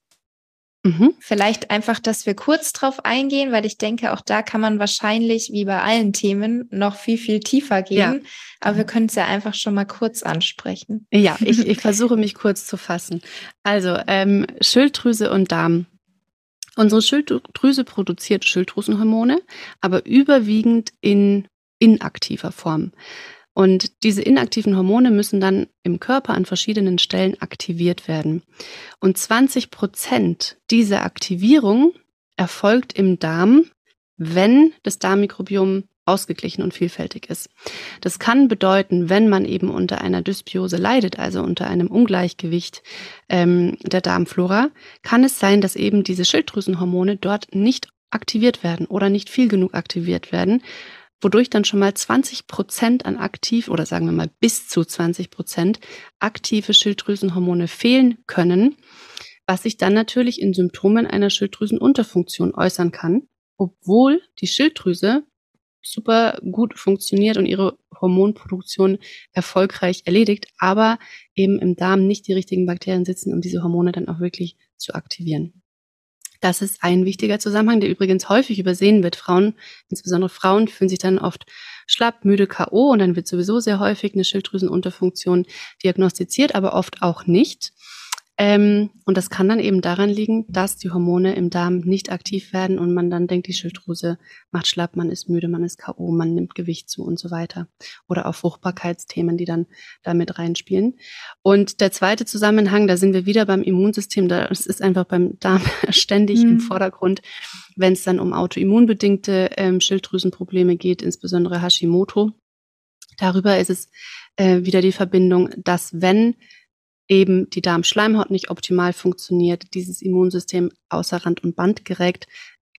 Mhm. Vielleicht einfach, dass wir kurz drauf eingehen, weil ich denke, auch da kann man wahrscheinlich, wie bei allen Themen, noch viel, viel tiefer gehen. Ja. Aber wir können es ja einfach schon mal kurz ansprechen. Ja, ich, ich versuche mich kurz zu fassen. Also ähm, Schilddrüse und Darm. Unsere Schilddrüse produziert Schilddrüsenhormone, aber überwiegend in inaktiver Form. Und diese inaktiven Hormone müssen dann im Körper an verschiedenen Stellen aktiviert werden. Und 20 Prozent dieser Aktivierung erfolgt im Darm, wenn das Darmmikrobiom ausgeglichen und vielfältig ist. Das kann bedeuten, wenn man eben unter einer Dysbiose leidet, also unter einem Ungleichgewicht ähm, der Darmflora, kann es sein, dass eben diese Schilddrüsenhormone dort nicht aktiviert werden oder nicht viel genug aktiviert werden, wodurch dann schon mal 20 Prozent an aktiv oder sagen wir mal bis zu 20 Prozent aktive Schilddrüsenhormone fehlen können, was sich dann natürlich in Symptomen einer Schilddrüsenunterfunktion äußern kann, obwohl die Schilddrüse super gut funktioniert und ihre Hormonproduktion erfolgreich erledigt, aber eben im Darm nicht die richtigen Bakterien sitzen, um diese Hormone dann auch wirklich zu aktivieren. Das ist ein wichtiger Zusammenhang, der übrigens häufig übersehen wird. Frauen, insbesondere Frauen, fühlen sich dann oft schlapp, müde, K.O. und dann wird sowieso sehr häufig eine Schilddrüsenunterfunktion diagnostiziert, aber oft auch nicht. Ähm, und das kann dann eben daran liegen, dass die Hormone im Darm nicht aktiv werden und man dann denkt, die Schilddrüse macht schlapp, man ist müde, man ist K.O., man nimmt Gewicht zu und so weiter. Oder auch Fruchtbarkeitsthemen, die dann damit reinspielen. Und der zweite Zusammenhang, da sind wir wieder beim Immunsystem, das ist einfach beim Darm ständig mhm. im Vordergrund, wenn es dann um autoimmunbedingte ähm, Schilddrüsenprobleme geht, insbesondere Hashimoto. Darüber ist es äh, wieder die Verbindung, dass wenn eben die Darmschleimhaut nicht optimal funktioniert, dieses Immunsystem außer Rand und Band gerät,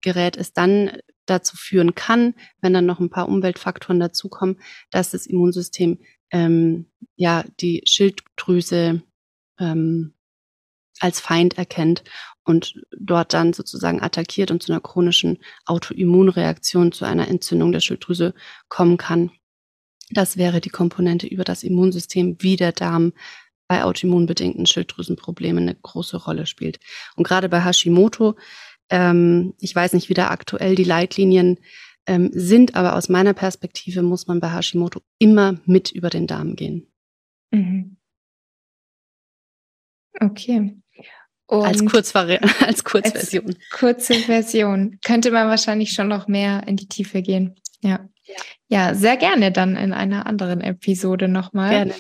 gerät es dann dazu führen kann, wenn dann noch ein paar Umweltfaktoren dazukommen, dass das Immunsystem ähm, ja die Schilddrüse ähm, als Feind erkennt und dort dann sozusagen attackiert und zu einer chronischen Autoimmunreaktion, zu einer Entzündung der Schilddrüse kommen kann. Das wäre die Komponente über das Immunsystem, wie der Darm bei autoimmunbedingten Schilddrüsenproblemen eine große Rolle spielt. Und gerade bei Hashimoto, ähm, ich weiß nicht, wie da aktuell die Leitlinien ähm, sind, aber aus meiner Perspektive muss man bei Hashimoto immer mit über den Darm gehen. Mhm. Okay. Und als, Kurzvari als Kurzversion. Als kurze Version. Könnte man wahrscheinlich schon noch mehr in die Tiefe gehen. Ja. Ja, sehr gerne dann in einer anderen Episode nochmal. Gerne.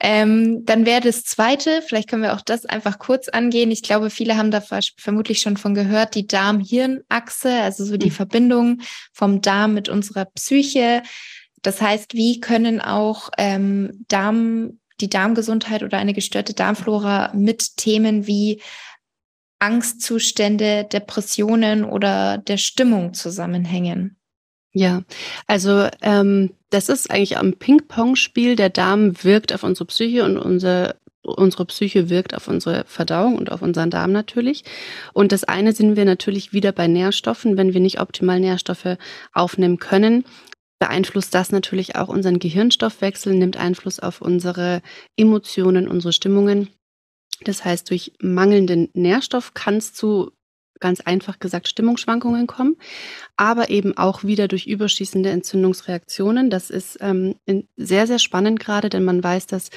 Ähm, dann wäre das zweite, vielleicht können wir auch das einfach kurz angehen. Ich glaube, viele haben da vermutlich schon von gehört, die Darm-Hirn-Achse, also so die mhm. Verbindung vom Darm mit unserer Psyche. Das heißt, wie können auch ähm, Darm, die Darmgesundheit oder eine gestörte Darmflora mit Themen wie Angstzustände, Depressionen oder der Stimmung zusammenhängen? Ja, also ähm, das ist eigentlich ein Ping-Pong-Spiel. Der Darm wirkt auf unsere Psyche und unsere unsere Psyche wirkt auf unsere Verdauung und auf unseren Darm natürlich. Und das eine sind wir natürlich wieder bei Nährstoffen. Wenn wir nicht optimal Nährstoffe aufnehmen können, beeinflusst das natürlich auch unseren Gehirnstoffwechsel, nimmt Einfluss auf unsere Emotionen, unsere Stimmungen. Das heißt, durch mangelnden Nährstoff kann es zu ganz einfach gesagt Stimmungsschwankungen kommen, aber eben auch wieder durch überschießende Entzündungsreaktionen. Das ist ähm, sehr, sehr spannend gerade, denn man weiß, dass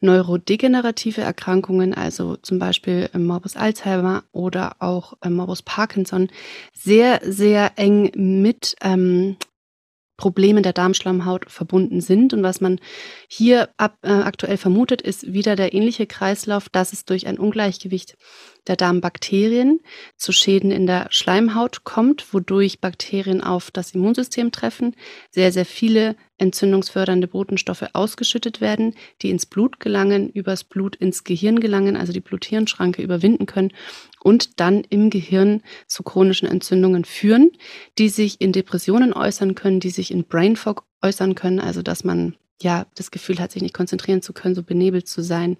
neurodegenerative Erkrankungen, also zum Beispiel ähm, Morbus Alzheimer oder auch ähm, Morbus Parkinson, sehr, sehr eng mit ähm, Problemen der Darmschlammhaut verbunden sind. Und was man hier ab, äh, aktuell vermutet, ist wieder der ähnliche Kreislauf, dass es durch ein Ungleichgewicht der Darmbakterien zu Schäden in der Schleimhaut kommt, wodurch Bakterien auf das Immunsystem treffen, sehr, sehr viele entzündungsfördernde Botenstoffe ausgeschüttet werden, die ins Blut gelangen, übers Blut ins Gehirn gelangen, also die Blut-Hirn-Schranke überwinden können und dann im Gehirn zu chronischen Entzündungen führen, die sich in Depressionen äußern können, die sich in Brain Fog äußern können, also dass man ja das Gefühl hat, sich nicht konzentrieren zu können, so benebelt zu sein,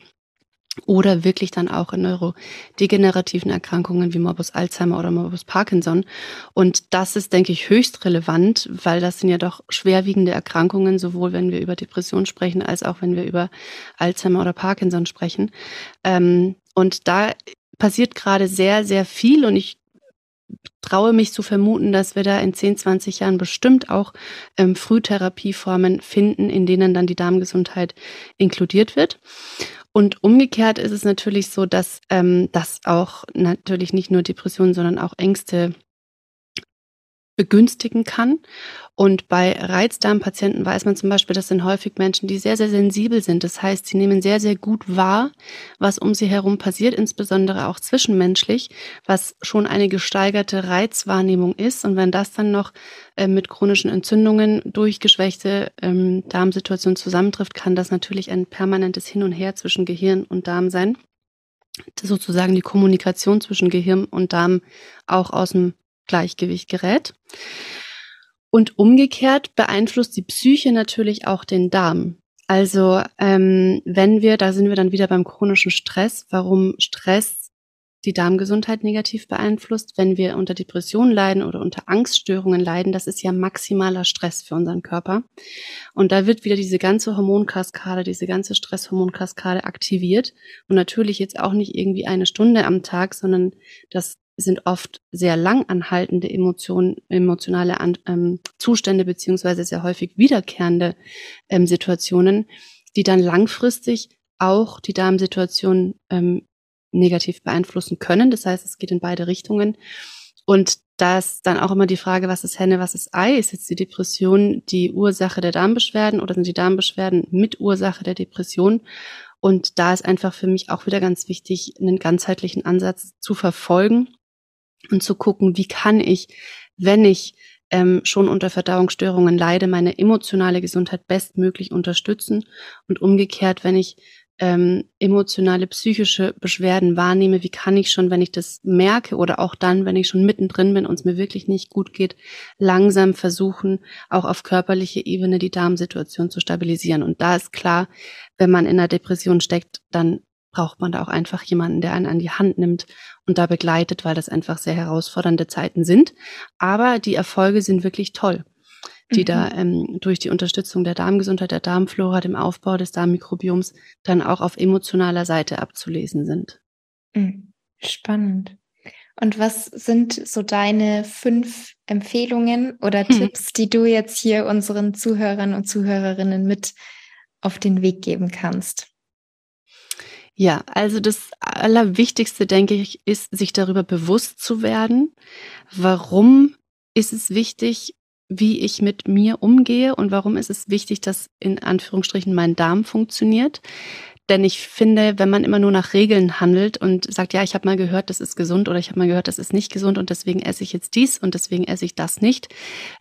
oder wirklich dann auch in neurodegenerativen Erkrankungen wie Morbus Alzheimer oder Morbus Parkinson. Und das ist, denke ich, höchst relevant, weil das sind ja doch schwerwiegende Erkrankungen, sowohl wenn wir über Depression sprechen, als auch wenn wir über Alzheimer oder Parkinson sprechen. Ähm, und da passiert gerade sehr, sehr viel und ich traue mich zu vermuten, dass wir da in 10, 20 Jahren bestimmt auch ähm, Frühtherapieformen finden, in denen dann die Darmgesundheit inkludiert wird. Und umgekehrt ist es natürlich so, dass ähm, das auch natürlich nicht nur Depressionen, sondern auch Ängste begünstigen kann. Und bei Reizdarmpatienten weiß man zum Beispiel, das sind häufig Menschen, die sehr, sehr sensibel sind. Das heißt, sie nehmen sehr, sehr gut wahr, was um sie herum passiert, insbesondere auch zwischenmenschlich, was schon eine gesteigerte Reizwahrnehmung ist. Und wenn das dann noch äh, mit chronischen Entzündungen durch geschwächte ähm, Darmsituationen zusammentrifft, kann das natürlich ein permanentes Hin und Her zwischen Gehirn und Darm sein. Sozusagen die Kommunikation zwischen Gehirn und Darm auch aus dem Gleichgewicht gerät. Und umgekehrt beeinflusst die Psyche natürlich auch den Darm. Also ähm, wenn wir, da sind wir dann wieder beim chronischen Stress, warum Stress die Darmgesundheit negativ beeinflusst. Wenn wir unter Depressionen leiden oder unter Angststörungen leiden, das ist ja maximaler Stress für unseren Körper. Und da wird wieder diese ganze Hormonkaskade, diese ganze Stresshormonkaskade aktiviert. Und natürlich jetzt auch nicht irgendwie eine Stunde am Tag, sondern das sind oft sehr lang anhaltende Emotionen, emotionale ähm, Zustände beziehungsweise sehr häufig wiederkehrende ähm, Situationen, die dann langfristig auch die Darmsituation ähm, negativ beeinflussen können. Das heißt, es geht in beide Richtungen. Und da ist dann auch immer die Frage, was ist Henne, was ist Ei? Ist jetzt die Depression die Ursache der Darmbeschwerden oder sind die Darmbeschwerden mit Ursache der Depression? Und da ist einfach für mich auch wieder ganz wichtig, einen ganzheitlichen Ansatz zu verfolgen und zu gucken, wie kann ich, wenn ich ähm, schon unter Verdauungsstörungen leide, meine emotionale Gesundheit bestmöglich unterstützen und umgekehrt, wenn ich ähm, emotionale, psychische Beschwerden wahrnehme, wie kann ich schon, wenn ich das merke oder auch dann, wenn ich schon mittendrin bin und es mir wirklich nicht gut geht, langsam versuchen, auch auf körperlicher Ebene die Darmsituation zu stabilisieren. Und da ist klar, wenn man in einer Depression steckt, dann braucht man da auch einfach jemanden, der einen an die Hand nimmt und da begleitet, weil das einfach sehr herausfordernde Zeiten sind. Aber die Erfolge sind wirklich toll, die mhm. da ähm, durch die Unterstützung der Darmgesundheit, der Darmflora, dem Aufbau des Darmmikrobioms dann auch auf emotionaler Seite abzulesen sind. Mhm. Spannend. Und was sind so deine fünf Empfehlungen oder hm. Tipps, die du jetzt hier unseren Zuhörern und Zuhörerinnen mit auf den Weg geben kannst? Ja, also das Allerwichtigste, denke ich, ist, sich darüber bewusst zu werden, warum ist es wichtig, wie ich mit mir umgehe und warum ist es wichtig, dass in Anführungsstrichen mein Darm funktioniert. Denn ich finde, wenn man immer nur nach Regeln handelt und sagt, ja, ich habe mal gehört, das ist gesund oder ich habe mal gehört, das ist nicht gesund und deswegen esse ich jetzt dies und deswegen esse ich das nicht,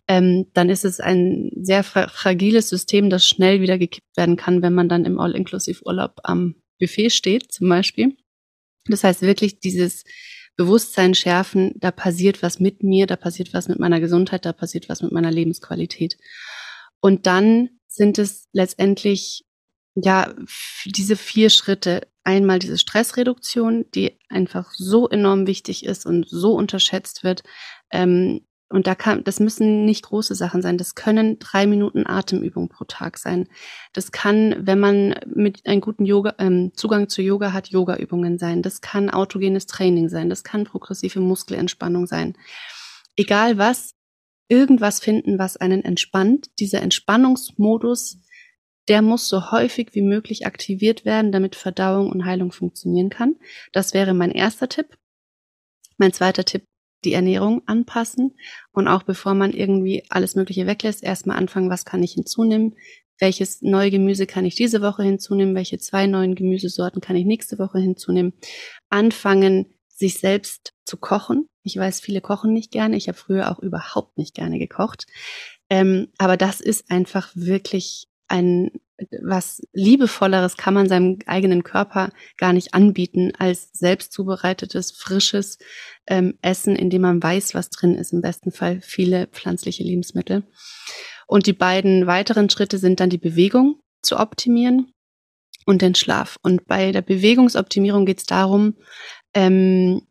ähm, dann ist es ein sehr fra fragiles System, das schnell wieder gekippt werden kann, wenn man dann im All-Inclusive-Urlaub am Buffet steht, zum Beispiel. Das heißt wirklich dieses Bewusstsein schärfen, da passiert was mit mir, da passiert was mit meiner Gesundheit, da passiert was mit meiner Lebensqualität. Und dann sind es letztendlich ja, diese vier Schritte. Einmal diese Stressreduktion, die einfach so enorm wichtig ist und so unterschätzt wird. Ähm, und da kann, das müssen nicht große Sachen sein. Das können drei Minuten Atemübung pro Tag sein. Das kann, wenn man mit einem guten Yoga, ähm, Zugang zu Yoga hat, Yoga-Übungen sein. Das kann autogenes Training sein. Das kann progressive Muskelentspannung sein. Egal was, irgendwas finden, was einen entspannt. Dieser Entspannungsmodus der muss so häufig wie möglich aktiviert werden, damit Verdauung und Heilung funktionieren kann. Das wäre mein erster Tipp. Mein zweiter Tipp, die Ernährung anpassen und auch bevor man irgendwie alles Mögliche weglässt, erstmal anfangen, was kann ich hinzunehmen, welches neue Gemüse kann ich diese Woche hinzunehmen, welche zwei neuen Gemüsesorten kann ich nächste Woche hinzunehmen. Anfangen, sich selbst zu kochen. Ich weiß, viele kochen nicht gerne. Ich habe früher auch überhaupt nicht gerne gekocht. Ähm, aber das ist einfach wirklich ein was liebevolleres kann man seinem eigenen Körper gar nicht anbieten als selbst zubereitetes, frisches ähm, Essen, in dem man weiß, was drin ist. Im besten Fall viele pflanzliche Lebensmittel. Und die beiden weiteren Schritte sind dann die Bewegung zu optimieren und den Schlaf. Und bei der Bewegungsoptimierung geht es darum, ähm,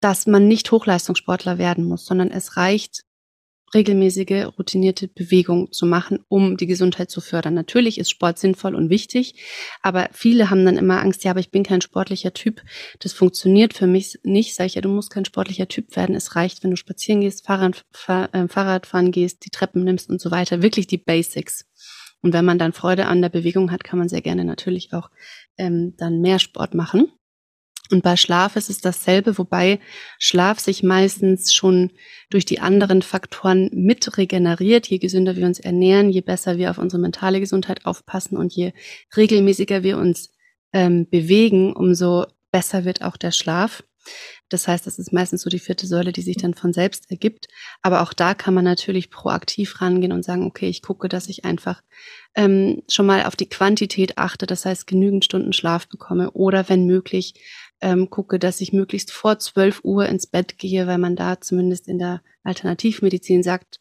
dass man nicht Hochleistungssportler werden muss, sondern es reicht, regelmäßige, routinierte Bewegung zu machen, um die Gesundheit zu fördern. Natürlich ist Sport sinnvoll und wichtig, aber viele haben dann immer Angst, ja, aber ich bin kein sportlicher Typ. Das funktioniert für mich nicht. Sag ich ja, du musst kein sportlicher Typ werden. Es reicht, wenn du spazieren gehst, Fahrrad, Fahr, äh, Fahrrad fahren gehst, die Treppen nimmst und so weiter. Wirklich die Basics. Und wenn man dann Freude an der Bewegung hat, kann man sehr gerne natürlich auch ähm, dann mehr Sport machen. Und bei Schlaf ist es dasselbe, wobei Schlaf sich meistens schon durch die anderen Faktoren mit regeneriert. Je gesünder wir uns ernähren, je besser wir auf unsere mentale Gesundheit aufpassen und je regelmäßiger wir uns ähm, bewegen, umso besser wird auch der Schlaf. Das heißt, das ist meistens so die vierte Säule, die sich dann von selbst ergibt. Aber auch da kann man natürlich proaktiv rangehen und sagen, okay, ich gucke, dass ich einfach ähm, schon mal auf die Quantität achte, das heißt genügend Stunden Schlaf bekomme oder wenn möglich ähm, gucke, dass ich möglichst vor 12 Uhr ins Bett gehe, weil man da zumindest in der Alternativmedizin sagt,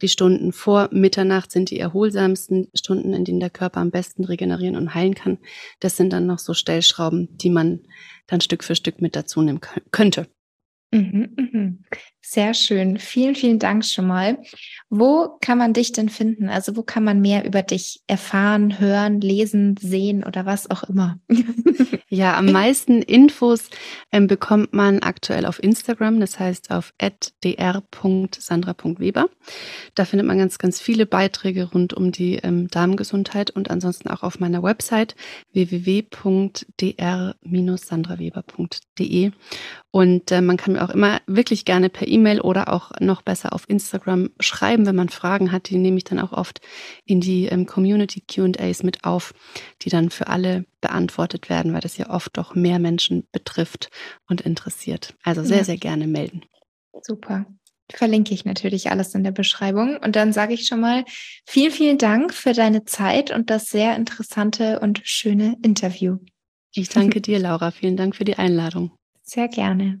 die Stunden vor Mitternacht sind die erholsamsten Stunden, in denen der Körper am besten regenerieren und heilen kann. Das sind dann noch so Stellschrauben, die man dann Stück für Stück mit dazu nehmen könnte. Mhm, mhm. Sehr schön. Vielen, vielen Dank schon mal. Wo kann man dich denn finden? Also wo kann man mehr über dich erfahren, hören, lesen, sehen oder was auch immer? ja, am meisten Infos ähm, bekommt man aktuell auf Instagram, das heißt auf dr.sandra.weber. Da findet man ganz, ganz viele Beiträge rund um die ähm, Darmgesundheit und ansonsten auch auf meiner Website www.dr-sandraweber.de. Und äh, man kann mir auch immer wirklich gerne per E-Mail oder auch noch besser auf Instagram schreiben, wenn man Fragen hat. Die nehme ich dann auch oft in die ähm, Community QAs mit auf, die dann für alle beantwortet werden, weil das ja oft doch mehr Menschen betrifft und interessiert. Also sehr, ja. sehr gerne melden. Super. Verlinke ich natürlich alles in der Beschreibung. Und dann sage ich schon mal vielen, vielen Dank für deine Zeit und das sehr interessante und schöne Interview. Ich danke dir, Laura. Vielen Dank für die Einladung. Sehr gerne.